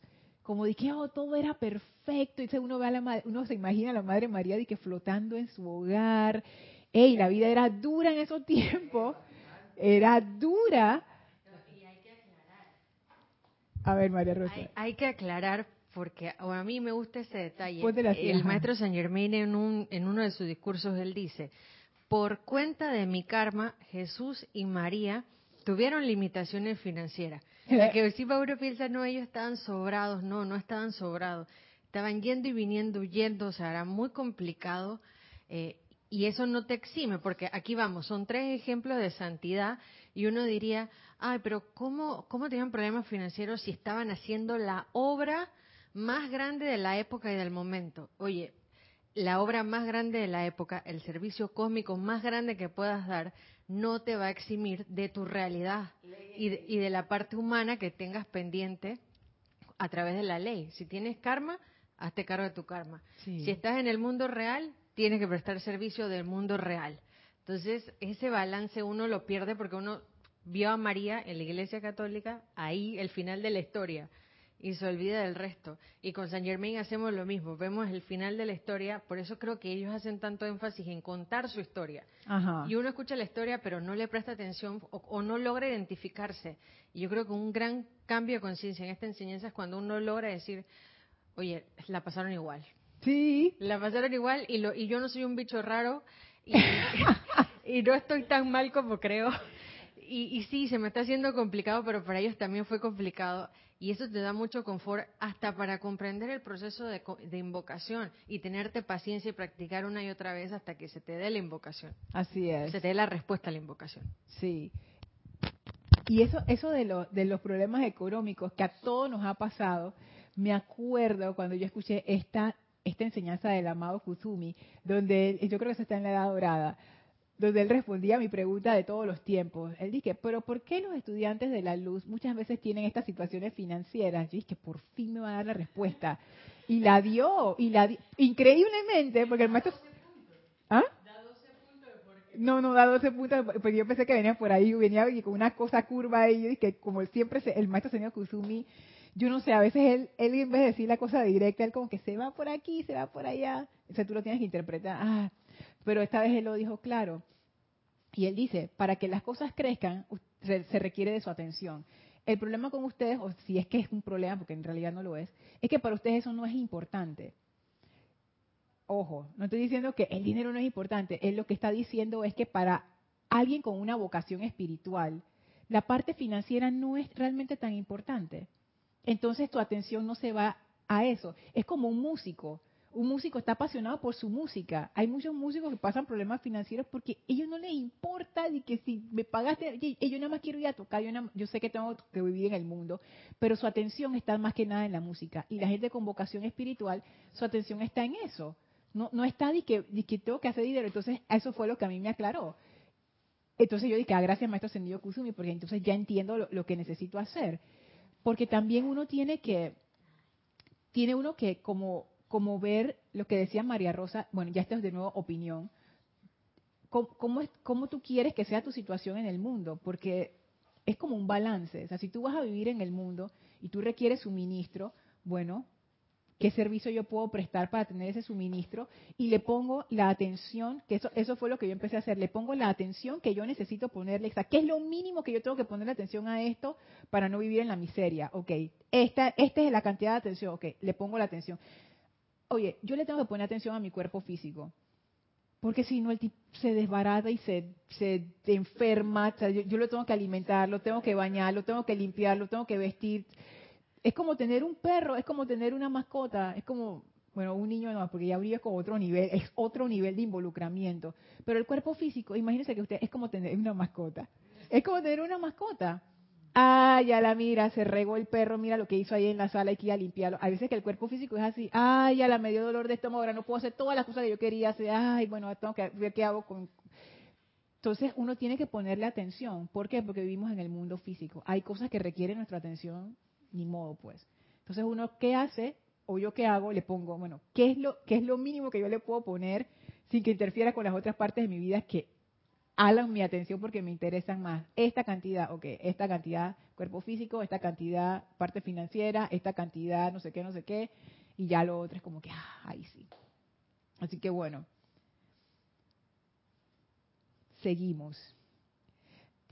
como de que oh, todo era perfecto. Y uno, ve a la, uno se imagina a la Madre María de que flotando en su hogar. ¡Ey! La vida era dura en esos tiempos. Era dura. A ver, María Rosa. Hay, que aclarar porque a mí me gusta ese detalle. el maestro Saint Germain en, un, en uno de sus discursos él dice, por cuenta de mi karma, Jesús y María tuvieron limitaciones financieras. La que si uno piensa, no, ellos estaban sobrados, no, no estaban sobrados. Estaban yendo y viniendo, huyendo, o sea, era muy complicado. Eh, y eso no te exime, porque aquí vamos, son tres ejemplos de santidad y uno diría, ay, pero ¿cómo, cómo tenían problemas financieros si estaban haciendo la obra más grande de la época y del momento? Oye, la obra más grande de la época, el servicio cósmico más grande que puedas dar, no te va a eximir de tu realidad y de, la parte humana que tengas pendiente a través de la ley. Si tienes karma, hazte cargo de tu karma. Si estás en el mundo real, tienes que prestar servicio del mundo real. Entonces, ese balance uno lo pierde porque uno vio a María en la Iglesia Católica ahí, el final de la historia y se olvida del resto. Y con San Germain hacemos lo mismo, vemos el final de la historia, por eso creo que ellos hacen tanto énfasis en contar su historia. Y uno escucha la historia pero no le presta atención o, no logra identificarse. Y yo creo que un gran cambio de conciencia en esta enseñanza es cuando uno logra decir, oye, la pasaron igual. Sí. La pasaron igual y, lo, y yo no soy un bicho raro y, y no estoy tan mal como creo. Y, y sí, se me está haciendo complicado, pero para ellos también fue complicado y eso te da mucho confort hasta para comprender el proceso de, invocación y tenerte paciencia y practicar una y otra vez hasta que se te dé la invocación. Así es. Se te dé la respuesta a la invocación. Sí. Y eso, eso de, de los problemas económicos que a todos nos ha pasado, me acuerdo cuando yo escuché esta, esta enseñanza del amado Kusumi, donde yo creo que se está en la edad dorada, donde él respondía a mi pregunta de todos los tiempos. Él dije, pero ¿por qué los estudiantes de la luz muchas veces tienen estas situaciones financieras? Yo dije, por fin me va a dar la respuesta. Y la dio, y la increíblemente, porque el maestro... ¿Ah? No, no da 12 puntos, porque yo pensé que venía por ahí, venía con una cosa curva ahí, y que como siempre el maestro señor Kusumi, yo no sé, a veces él, él en vez de decir la cosa directa, él como que se va por aquí, se va por allá, o sea, tú lo tienes que interpretar, ah, pero esta vez él lo dijo claro. Y él dice, para que las cosas crezcan, se requiere de su atención. El problema con ustedes, o si es que es un problema, porque en realidad no lo es, es que para ustedes eso no es importante. Ojo, no estoy diciendo que el dinero no es importante. Él lo que está diciendo es que para alguien con una vocación espiritual, la parte financiera no es realmente tan importante. Entonces tu atención no se va a eso. Es como un músico un músico está apasionado por su música. Hay muchos músicos que pasan problemas financieros porque ellos no les importa de que si me pagaste, yo nada más quiero ir a tocar, yo, sé que tengo que vivir en el mundo, pero su atención está más que nada en la música. Y la gente con vocación espiritual, su atención está en eso. No, no está de que, que tengo que hacer dinero. Entonces, eso fue lo que a mí me aclaró. Entonces yo dije, ah, gracias maestro Sendido Kusumi, porque entonces ya entiendo lo, lo que necesito hacer. Porque también uno tiene que, tiene uno que como como ver lo que decía María Rosa, bueno, ya esta es de nuevo opinión, ¿Cómo, es, ¿cómo tú quieres que sea tu situación en el mundo? Porque es como un balance. O sea, si tú vas a vivir en el mundo y tú requieres suministro, bueno, ¿qué servicio yo puedo prestar para tener ese suministro? Y le pongo la atención, que eso, eso fue lo que yo empecé a hacer, le pongo la atención que yo necesito ponerle, o sea, ¿qué es lo mínimo que yo tengo que ponerle atención a esto para no vivir en la miseria? Ok, esta, esta es la cantidad de atención, ok, le pongo la atención oye, yo le tengo que poner atención a mi cuerpo físico. Porque si no, el tipo se desbarata y se, se enferma. yo, lo tengo que alimentar, lo tengo que bañar, lo tengo que limpiar, lo tengo que vestir. Es como tener un perro, es como tener una mascota, es como, bueno, un niño no, porque ya habría como otro nivel, es otro nivel de involucramiento. Pero el cuerpo físico, imagínense que usted es como tener una mascota. Es como tener una mascota. Ah, ya la mira, se regó el perro, mira lo que hizo ahí en la sala, hay que ir a limpiarlo. A veces que el cuerpo físico es así, ay, ya la me dio dolor de estómago, ahora no puedo hacer todas las cosas que yo quería hacer, ay, bueno, tengo que ver qué hago con... Entonces uno tiene que ponerle atención. ¿Por qué? Porque vivimos en el mundo físico. Hay cosas que requieren nuestra atención, ni modo pues. Entonces uno, ¿qué hace? O yo qué hago, le pongo, bueno, ¿qué es lo, qué es lo mínimo que yo le puedo poner sin que interfiera con las otras partes de mi vida que hagan mi atención porque me interesan más. Esta cantidad, ok, esta cantidad cuerpo físico, esta cantidad parte financiera, esta cantidad no sé qué, no sé qué, y ya lo otro es como que, ah, ahí sí. Así que bueno, seguimos.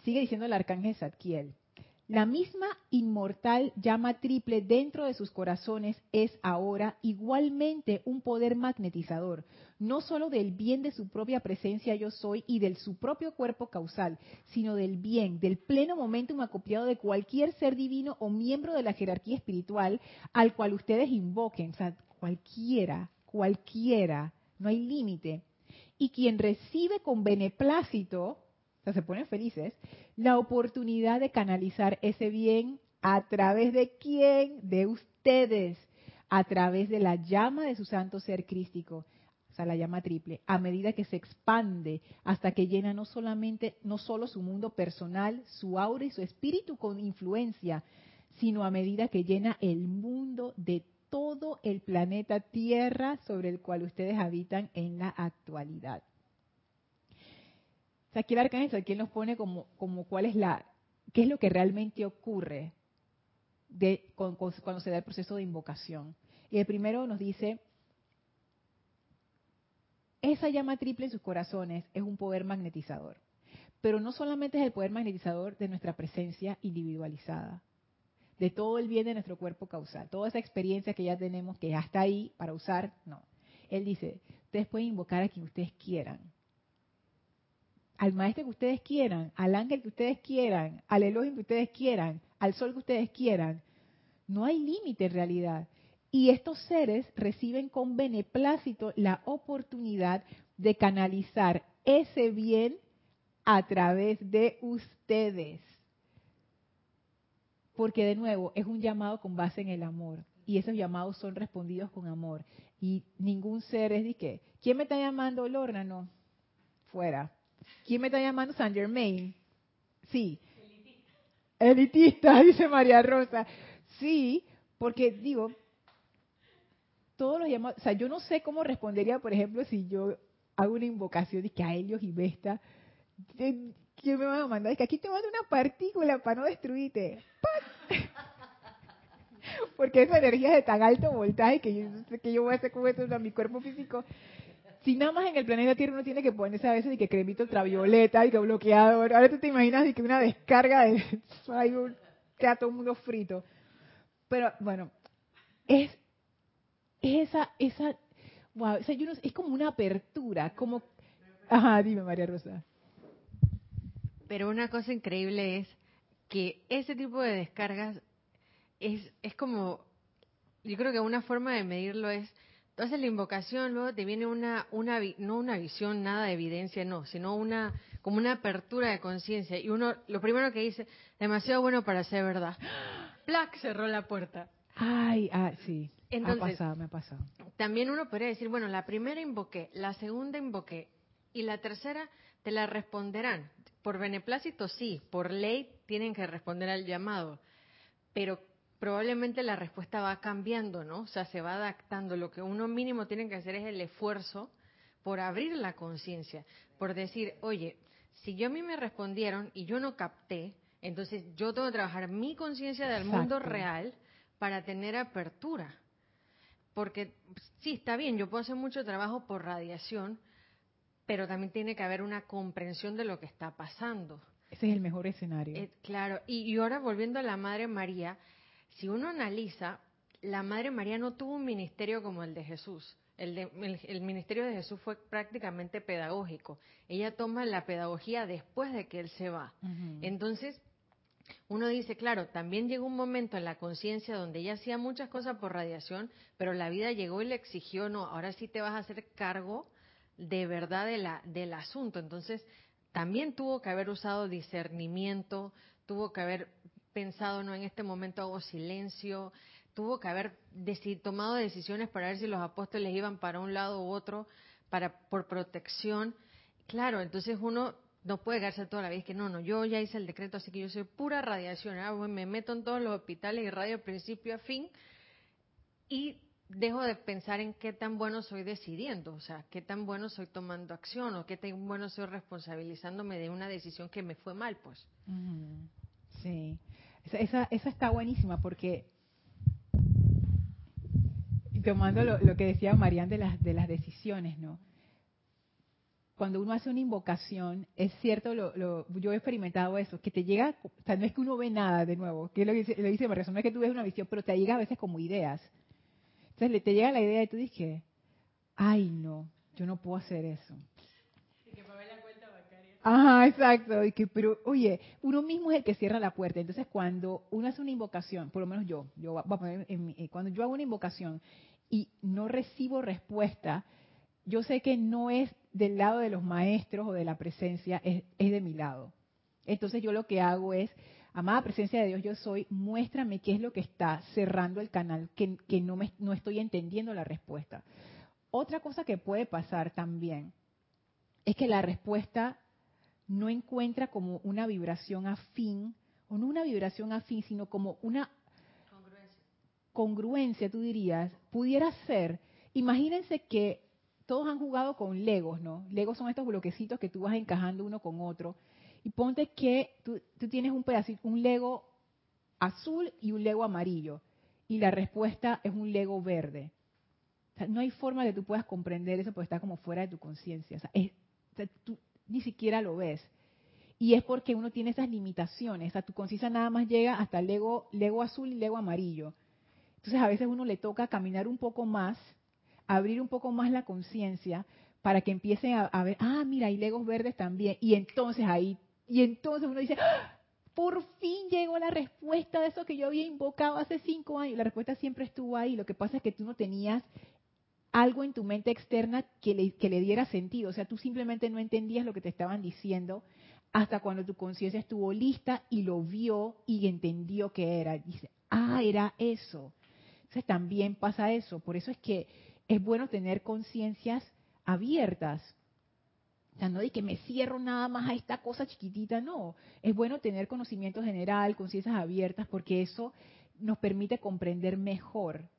Sigue diciendo el arcángel Zadkiel. La misma inmortal llama triple dentro de sus corazones es ahora igualmente un poder magnetizador, no solo del bien de su propia presencia yo soy y del su propio cuerpo causal, sino del bien, del pleno momentum acopiado de cualquier ser divino o miembro de la jerarquía espiritual al cual ustedes invoquen, o sea, cualquiera, cualquiera, no hay límite. Y quien recibe con beneplácito se ponen felices, la oportunidad de canalizar ese bien a través de quién? De ustedes, a través de la llama de su santo ser crístico, o sea, la llama triple, a medida que se expande hasta que llena no solamente, no solo su mundo personal, su aura y su espíritu con influencia, sino a medida que llena el mundo de todo el planeta Tierra sobre el cual ustedes habitan en la actualidad aquí el arcángel nos pone como, como cuál es la, qué es lo que realmente ocurre de, cuando se da el proceso de invocación. Y el primero nos dice, esa llama triple en sus corazones es un poder magnetizador. Pero no solamente es el poder magnetizador de nuestra presencia individualizada, de todo el bien de nuestro cuerpo causal, toda esa experiencia que ya tenemos, que ya está ahí para usar, no. Él dice, ustedes pueden invocar a quien ustedes quieran, al maestro que ustedes quieran, al ángel que ustedes quieran, al elogio que ustedes quieran, al sol que ustedes quieran. No hay límite en realidad. Y estos seres reciben con beneplácito la oportunidad de canalizar ese bien a través de ustedes. Porque de nuevo es un llamado con base en el amor. Y esos llamados son respondidos con amor. Y ningún ser es de que, ¿quién me está llamando Lorna? No, fuera ¿Quién me está llamando San Germain? Sí. Elitista. Elitista, dice María Rosa. Sí, porque digo, todos los llamados, o sea, yo no sé cómo respondería, por ejemplo, si yo hago una invocación de que a Helios y Vesta, ¿quién me va a mandar? Es que aquí te mando una partícula para no destruirte. Porque esa energía es de tan alto voltaje que yo, que yo voy a hacer con esto a mi cuerpo físico si nada más en el planeta Tierra uno tiene que ponerse a veces y que cremito ultravioleta y que bloqueador, ahora tú te imaginas y que una descarga de queda todo el mundo frito. Pero bueno, es, esa, esa, wow, es como una apertura, como, ajá, dime María Rosa. Pero una cosa increíble es que ese tipo de descargas es, es como, yo creo que una forma de medirlo es entonces la invocación, luego te viene una, una, no una visión, nada de evidencia, no, sino una, como una apertura de conciencia. Y uno, lo primero que dice, demasiado bueno para ser verdad. ¡Plac! Cerró la puerta. Ay, ah, sí. Entonces, ha pasado, me ha pasado. También uno podría decir, bueno, la primera invoqué, la segunda invoqué, y la tercera te la responderán. Por beneplácito, sí, por ley tienen que responder al llamado. Pero probablemente la respuesta va cambiando, ¿no? O sea, se va adaptando. Lo que uno mínimo tiene que hacer es el esfuerzo por abrir la conciencia, por decir, oye, si yo a mí me respondieron y yo no capté, entonces yo tengo que trabajar mi conciencia del mundo real para tener apertura. Porque sí, está bien, yo puedo hacer mucho trabajo por radiación, pero también tiene que haber una comprensión de lo que está pasando. Ese es el mejor escenario. Eh, claro, y, y ahora volviendo a la Madre María, si uno analiza, la Madre María no tuvo un ministerio como el de Jesús. El, ministerio de Jesús fue prácticamente pedagógico. Ella toma la pedagogía después de que Él se va. Entonces, uno dice, claro, también llegó un momento en la conciencia donde ella hacía muchas cosas por radiación, pero la vida llegó y le exigió, no, ahora sí te vas a hacer cargo de verdad de la, del asunto. Entonces, también tuvo que haber usado discernimiento, tuvo que haber pensado, no, en este momento hago silencio, tuvo que haber tomado decisiones para ver si los apóstoles iban para un lado u otro, para por protección. Claro, entonces uno no puede quedarse toda la vida, es que no, no, yo ya hice el decreto, así que yo soy pura radiación, ah, me meto en todos los hospitales y radio principio a fin. Y dejo de pensar en qué tan bueno soy decidiendo, o sea, qué tan bueno soy tomando acción o qué tan bueno soy responsabilizándome de una decisión que me fue mal, pues. Sí, esa, esa, está buenísima porque tomando lo, lo, que decía Marian de las, de las decisiones, ¿no? Cuando uno hace una invocación, es cierto, lo, yo he experimentado eso, que te llega, o sea, no es que uno ve nada de nuevo, que es lo que dice, lo dice María, no es que tú ves una visión, pero te llega a veces como ideas. Entonces te llega la idea y tú dices, ay no, yo no puedo hacer eso. Y que pague la cuenta bancaria. Ajá, exacto. Que, pero, oye, uno mismo es el que cierra la puerta. Entonces, cuando uno hace una invocación, por lo menos yo, yo voy a poner en eh, cuando yo hago una invocación y no recibo respuesta, yo sé que no es del lado de los maestros o de la presencia, es, es de mi lado. Entonces yo lo que hago es amada presencia de Dios, yo soy, muéstrame qué es lo que está cerrando el canal, que, no, me, no estoy entendiendo la respuesta. Otra cosa que puede pasar también es que la respuesta no encuentra como una vibración afín, o no una vibración afín, sino como una congruencia, congruencia tú dirías, pudiera ser, imagínense que todos han jugado con legos, ¿no? Legos son estos bloquecitos que tú vas encajando uno con otro y ponte que tú, tienes un pedacito, un Lego azul y un Lego amarillo. Y la respuesta es un Lego verde. no hay forma de que tú puedas comprender eso porque está como fuera de tu conciencia. tú ni siquiera lo ves. Y es porque uno tiene esas limitaciones. Sea, tu conciencia nada más llega hasta el Lego, Lego azul y Lego amarillo. Entonces a veces uno le toca caminar un poco más, abrir un poco más la conciencia para que empiecen a, a, ver, ah, mira, hay legos verdes también. Y entonces ahí y entonces uno dice, ¡Ah! por fin llegó la respuesta de eso que yo había invocado hace cinco años. La respuesta siempre estuvo ahí. Lo que pasa es que tú no tenías algo en tu mente externa que le, que le diera sentido. O sea, tú simplemente no entendías lo que te estaban diciendo hasta cuando tu conciencia estuvo lista y lo vio y entendió que era. Dice, ah, era eso. Entonces también pasa eso. Por eso es que es bueno tener conciencias abiertas o sea, no de que me cierro nada más a esta cosa chiquitita, no. Es bueno tener conocimiento general, conciencias abiertas, porque eso nos permite comprender mejor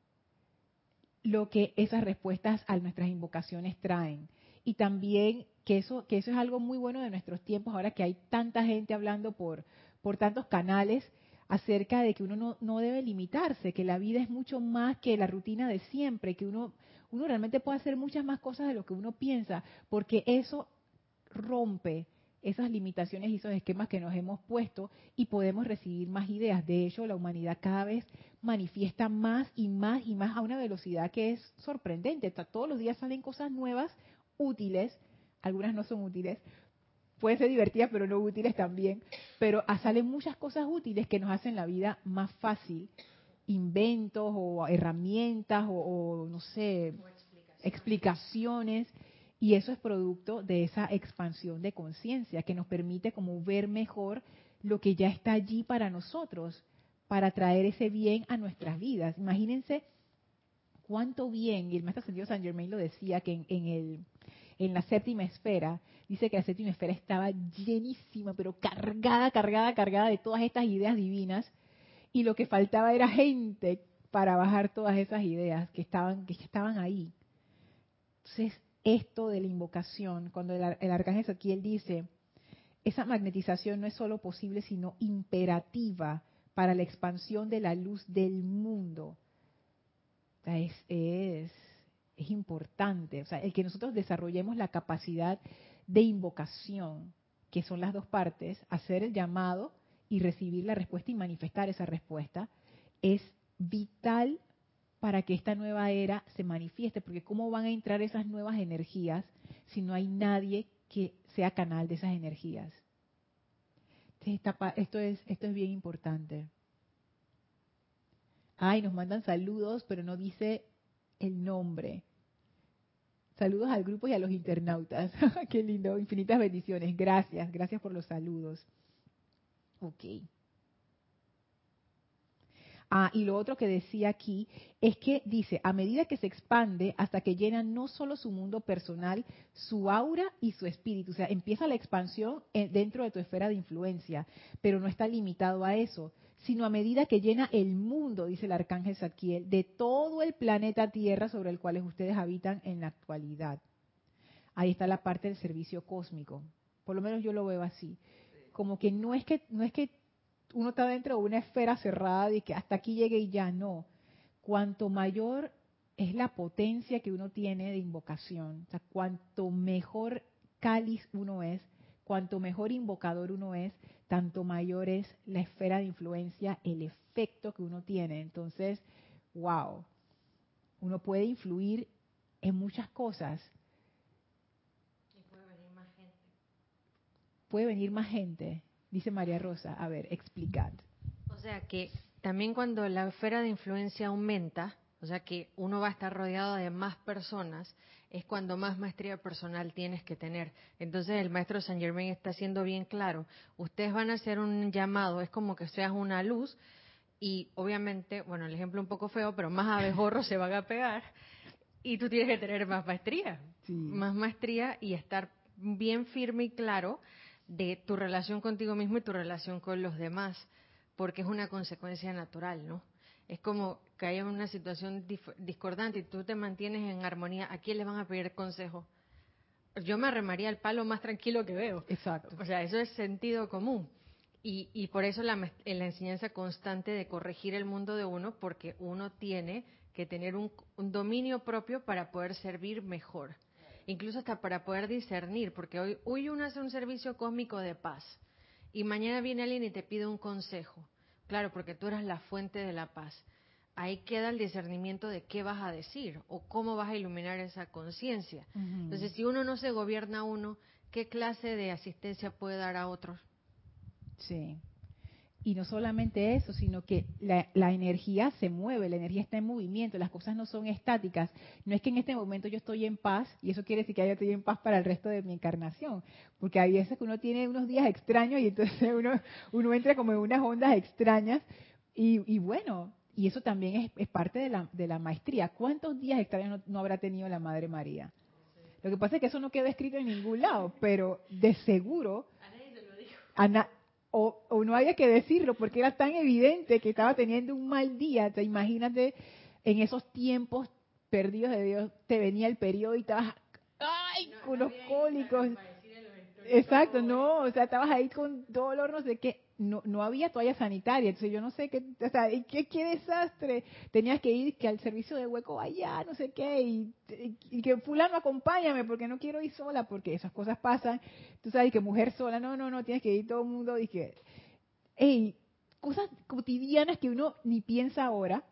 lo que esas respuestas a nuestras invocaciones traen. Y también que eso, que eso es algo muy bueno de nuestros tiempos, ahora que hay tanta gente hablando por, por tantos canales acerca de que uno no, no debe limitarse, que la vida es mucho más que la rutina de siempre, que uno, uno realmente puede hacer muchas más cosas de lo que uno piensa, porque eso rompe esas limitaciones y esos esquemas que nos hemos puesto y podemos recibir más ideas. De hecho, la humanidad cada vez manifiesta más y más y más a una velocidad que es sorprendente. Todos los días salen cosas nuevas, útiles, algunas no son útiles, pueden ser divertidas pero no útiles también, pero salen muchas cosas útiles que nos hacen la vida más fácil, inventos o herramientas o, no sé, explicaciones y eso es producto de esa expansión de conciencia que nos permite como ver mejor lo que ya está allí para nosotros, para traer ese bien a nuestras vidas. Imagínense cuánto bien, y el maestro Ascendido San Germain lo decía, que en, el, en la séptima esfera, dice que la séptima esfera estaba llenísima, pero cargada, cargada, cargada de todas estas ideas divinas, y lo que faltaba era gente para bajar todas esas ideas que estaban, que estaban ahí. Entonces, esto de la invocación, cuando el, el arcángel Ezequiel dice, esa magnetización no es solo posible, sino imperativa para la expansión de la luz del mundo. es, es, es importante, o sea, el que nosotros desarrollemos la capacidad de invocación, que son las dos partes, hacer el llamado y recibir la respuesta y manifestar esa respuesta, es vital para que esta nueva era se manifieste, porque ¿cómo van a entrar esas nuevas energías si no hay nadie que sea canal de esas energías? Esto es, esto es bien importante. Ay, nos mandan saludos, pero no dice el nombre. Saludos al grupo y a los internautas. Qué lindo, infinitas bendiciones. Gracias, gracias por los saludos. Ok. Ah, y lo otro que decía aquí es que dice, a medida que se expande hasta que llena no solo su mundo personal, su aura y su espíritu. O sea, empieza la expansión dentro de tu esfera de influencia, pero no está limitado a eso, sino a medida que llena el mundo, dice el arcángel Zadkiel, de todo el planeta Tierra sobre el cual ustedes habitan en la actualidad. Ahí está la parte del servicio cósmico. Por lo menos yo lo veo así. Como que no es que no es que uno está dentro de una esfera cerrada y que hasta aquí llegue y ya no. Cuanto mayor es la potencia que uno tiene de invocación, o sea, cuanto mejor cáliz uno es, cuanto mejor invocador uno es, tanto mayor es la esfera de influencia, el efecto que uno tiene. Entonces, wow, uno puede influir en muchas cosas. Y puede venir más gente. Puede venir más gente, dice María Rosa. A ver, explicad. O sea que también cuando la esfera de influencia aumenta, o sea que uno va a estar rodeado de más personas, es cuando más maestría personal tienes que tener. Entonces el maestro Saint Germain está siendo bien claro. Ustedes van a hacer un llamado, es como que seas una luz y obviamente, bueno, el ejemplo un poco feo, pero más abejorros se van a pegar y tú tienes que tener más maestría, Sí. más maestría y estar bien firme y claro de tu relación contigo mismo y tu relación con los demás, porque es una consecuencia natural, ¿no? Es como que haya una situación discordante y tú te mantienes en armonía, ¿a quién le van a pedir consejo? Yo me arremaría al palo más tranquilo que veo. Exacto. O sea, eso es sentido común. Y, y por eso la, la enseñanza constante de corregir el mundo de uno, porque uno tiene que tener un, un dominio propio para poder servir mejor. Incluso hasta para poder discernir, porque hoy, hoy uno hace un servicio cósmico de paz y mañana viene alguien y te pide un consejo. Claro, porque tú eres la fuente de la paz. Ahí queda el discernimiento de qué vas a decir o cómo vas a iluminar esa conciencia. Entonces, si uno no se gobierna a uno, ¿qué clase de asistencia puede dar a otros? Sí. Y no solamente eso, sino que la, la energía se mueve, la energía está en movimiento, las cosas no son estáticas. No es que en este momento yo estoy en paz y eso quiere decir que yo estoy en paz para el resto de mi encarnación. Porque hay veces que uno tiene unos días extraños y entonces uno, uno entra como en unas ondas extrañas. Y, y bueno, y eso también es, es parte de la, de la maestría. ¿Cuántos días extraños no, no habrá tenido la Madre María? Lo que pasa es que eso no quedó escrito en ningún lado, pero de seguro a na- o, o no había que decirlo porque era tan evidente que estaba teniendo un mal día. Te imagínate en esos tiempos perdidos de Dios, te venía el periodo y estabas, ay, con los cólicos. Exacto, no, o sea, estabas ahí con dolor, no sé qué. No, no había toalla sanitaria, entonces yo no sé qué, o sea, ¿y qué, qué desastre. Tenías que ir que al servicio de hueco allá, no sé qué, y, que fulano acompáñame porque no quiero ir sola, porque esas cosas pasan. Tú sabes que mujer sola, no, no, no, tienes que ir todo el mundo, y que, cosas cotidianas que uno ni piensa ahora,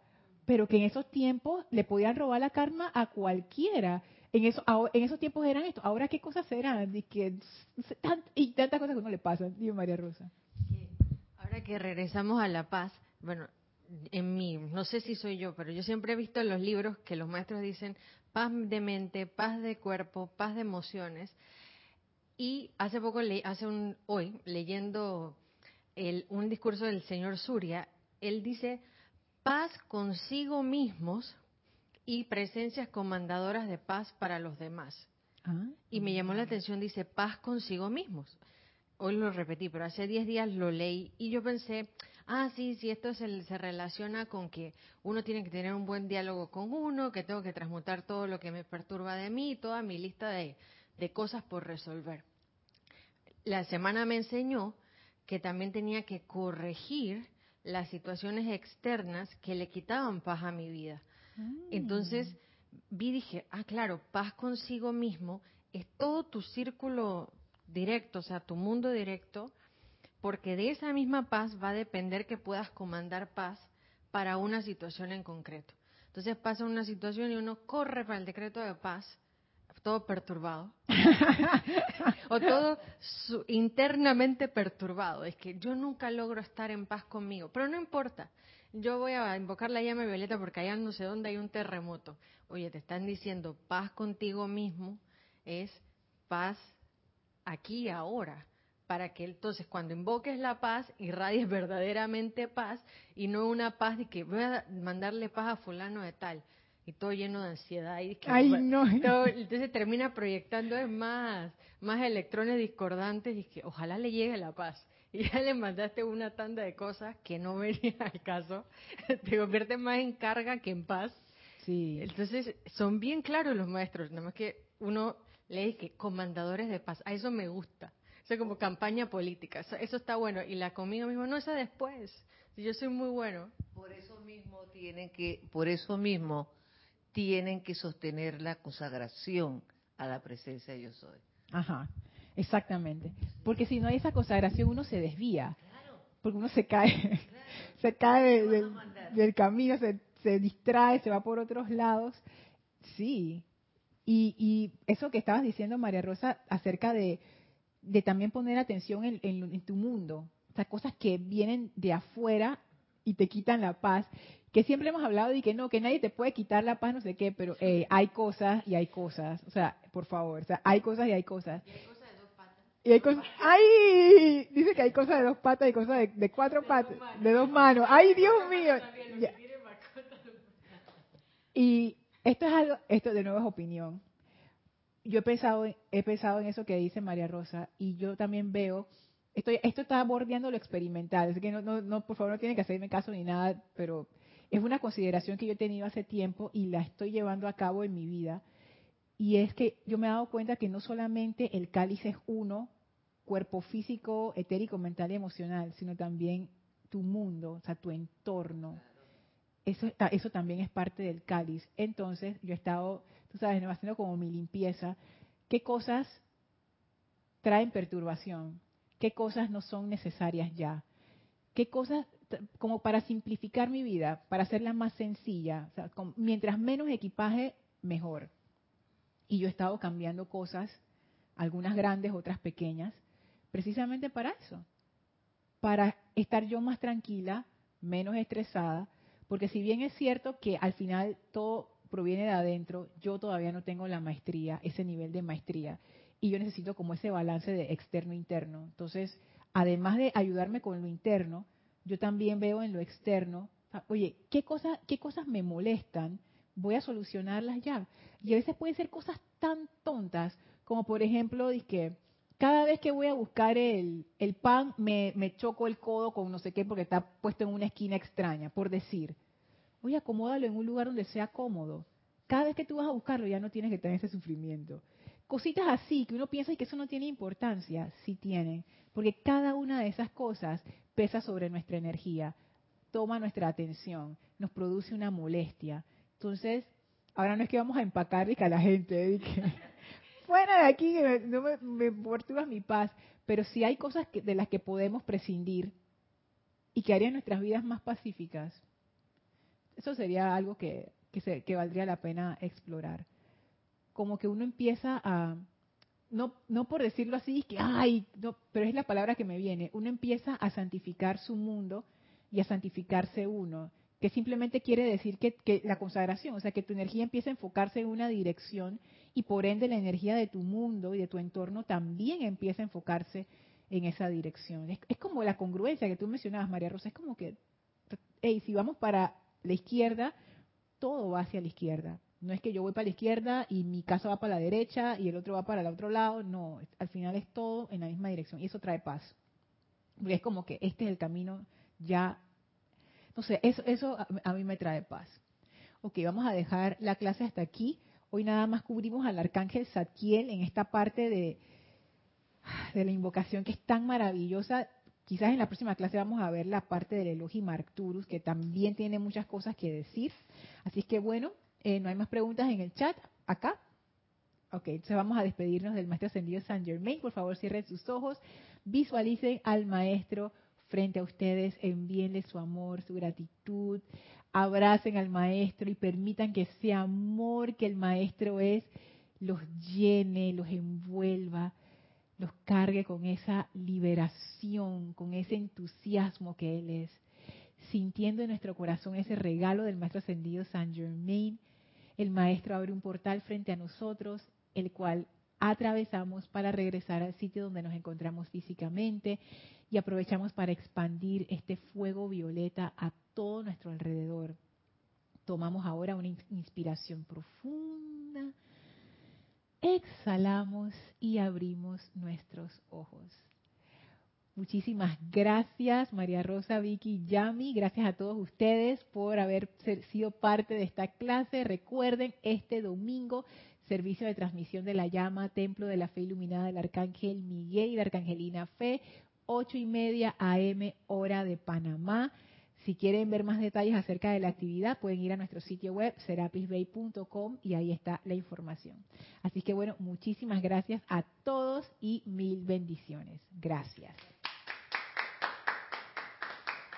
pero que en esos tiempos le podían robar la karma a cualquiera. En, eso, en esos tiempos eran esto. Ahora, ¿qué cosas serán? Y, que, y tantas cosas que uno le pasan, digo María Rosa. Que ahora que regresamos a la paz, bueno, en mí, no sé si soy yo, pero yo siempre he visto en los libros que los maestros dicen paz de mente, paz de cuerpo, paz de emociones. Y hace poco, hace un, hoy, leyendo el, un discurso del señor Surya, él dice paz consigo mismos y presencias comandadoras de paz para los demás. Ah, Y me llamó la atención, dice, paz consigo mismos. Hoy lo repetí, pero hace 10 días lo leí y yo pensé, ah, sí, sí, esto se, se relaciona con que uno tiene que tener un buen diálogo con uno, que tengo que transmutar todo lo que me perturba de mí, toda mi lista de, de cosas por resolver. La semana me enseñó que también tenía que corregir las situaciones externas que le quitaban paz a mi vida. Entonces vi y dije, ah, claro, paz consigo mismo es todo tu círculo directo, o sea, tu mundo directo, porque de esa misma paz va a depender que puedas comandar paz para una situación en concreto. Entonces pasa una situación y uno corre para el decreto de paz, todo perturbado, o todo su- internamente perturbado. Es que yo nunca logro estar en paz conmigo, pero no importa. Yo voy a invocar la llama violeta porque allá no sé dónde hay un terremoto. Oye, te están diciendo paz contigo mismo es paz aquí y ahora, para que entonces cuando invoques la paz irradies verdaderamente paz y no una paz de que voy a mandarle paz a fulano de tal y todo lleno de ansiedad y que Ay, no. todo- entonces termina proyectando es más más electrones discordantes y que ojalá le llegue la paz y ya le mandaste una tanda de cosas que no venían al caso, te conviertes más en carga que en paz. Sí. Entonces, son bien claros los maestros, nada más que uno lee que comandadores de paz, a eso me gusta. Eso es como campaña política, eso, eso está bueno. Y la conmigo mismo, no, esa después. Yo soy muy bueno. Por eso mismo tienen que, por eso mismo tienen que sostener la consagración a la presencia de yo soy. Ajá, exactamente. Porque si no hay esa consagración, uno se desvía. Porque uno se cae, se cae ¿Qué vas a del, del camino, se, se distrae, se va por otros lados. Sí. Y, y eso que estabas diciendo, María Rosa, acerca de, de también poner atención en, en, en tu mundo. O sea, cosas que vienen de afuera y te quitan la paz. Que siempre hemos hablado de que no, que nadie te puede quitar la paz, no sé qué, pero eh, hay cosas y hay cosas. O sea, por favor, o sea, hay cosas y hay cosas. Y hay cosas, ¡ay! Dice que hay cosas de dos patas y cosas de, de cuatro patas, de dos manos. ¡Ay, Dios mío! Y esto es algo, esto de nuevo es opinión. Yo he pensado, en- he pensado en eso que dice María Rosa y yo también veo, estoy, esto está bordeando lo experimental, así que no, no, no, por favor no tienen que hacerme caso ni nada, pero es una consideración que yo he tenido hace tiempo y la estoy llevando a cabo en mi vida. Y es que yo me he dado cuenta que no solamente el cáliz es uno, cuerpo físico, etérico, mental y emocional, sino también tu mundo, o sea, tu entorno. Eso, está- eso también es parte del cáliz. Entonces, yo he estado, tú sabes, haciendo como mi limpieza. ¿Qué cosas traen perturbación? ¿Qué cosas no son necesarias ya? ¿Qué cosas, como para simplificar mi vida, para hacerla más sencilla? Mientras menos equipaje, mejor. Y yo he estado cambiando cosas, algunas grandes, otras pequeñas, precisamente para eso. Para estar yo más tranquila, menos estresada, porque si bien es cierto que al final todo proviene de adentro, yo todavía no tengo la maestría, ese nivel de maestría, y yo necesito como ese balance de externo-interno. Entonces, además de ayudarme con lo interno, yo también veo en lo externo, ah, oye, ¿qué, cosa, ¿qué cosas me molestan? Voy a solucionarlas ya. Y a veces pueden ser cosas tan tontas como, por ejemplo, que cada vez que voy a buscar el, el pan me, choco el codo con no sé qué porque está puesto en una esquina extraña, por decir. Oye, acomódalo en un lugar donde sea cómodo. Cada vez que tú vas a buscarlo ya no tienes que tener ese sufrimiento. Cositas así que uno piensa que eso no tiene importancia, sí tienen, porque cada una de esas cosas pesa sobre nuestra energía, toma nuestra atención, nos produce una molestia. Entonces, ahora no es que vamos a empacar y que a la gente, fuera de aquí, que me- no me, me mi paz, pero sí hay cosas que- de las que podemos prescindir y que harían nuestras vidas más pacíficas. Eso sería algo que, que, se- que valdría la pena explorar. Como que uno empieza a, no, no por decirlo así, que, ay, no, pero es la palabra que me viene, uno empieza a santificar su mundo y a santificarse uno, que simplemente quiere decir que, que la consagración, o sea, que tu energía empieza a enfocarse en una dirección y por ende la energía de tu mundo y de tu entorno también empieza a enfocarse en esa dirección. Es, es como la congruencia que tú mencionabas, María Rosa, es como que, hey, si vamos para la izquierda, todo va hacia la izquierda. No es que yo voy para la izquierda y mi casa va para la derecha y el otro va para el otro lado, no, al final es todo en la misma dirección y eso trae paz. Porque es como que este es el camino ya, sé, eso, eso a, a mí me trae paz. Ok, vamos a dejar la clase hasta aquí. Hoy nada más cubrimos al arcángel Zadkiel en esta parte de, de la invocación que es tan maravillosa. Quizás en la próxima clase vamos a ver la parte del Elohim Arcturus, que también tiene muchas cosas que decir. Así es que bueno, eh, no hay más preguntas en el chat acá. Ok, entonces vamos a despedirnos del Maestro Ascendido San Germain. Por favor, cierren sus ojos, visualicen al Maestro frente a ustedes, envíenle su amor, su gratitud, abracen al Maestro y permitan que ese amor que el Maestro es los llene, los envuelva, los cargue con esa liberación, con ese entusiasmo que Él es, sintiendo en nuestro corazón ese regalo del Maestro Ascendido San Germain. El Maestro abre un portal frente a nosotros, el cual atravesamos para regresar al sitio donde nos encontramos físicamente y aprovechamos para expandir este fuego violeta a todo nuestro alrededor. Tomamos ahora una inspiración profunda, exhalamos y abrimos nuestros ojos. Muchísimas gracias, María Rosa, Vicky, Yami. Gracias a todos ustedes por haber sido parte de esta clase. Recuerden, este domingo, servicio de transmisión de la llama, Templo de la Fe Iluminada del Arcángel Miguel y la Arcangelina Fe, ocho y media AM, hora de Panamá. Si quieren ver más detalles acerca de la actividad, pueden ir a nuestro sitio web serapisbay.com y ahí está la información. Así que bueno, muchísimas gracias a todos y mil bendiciones. Gracias.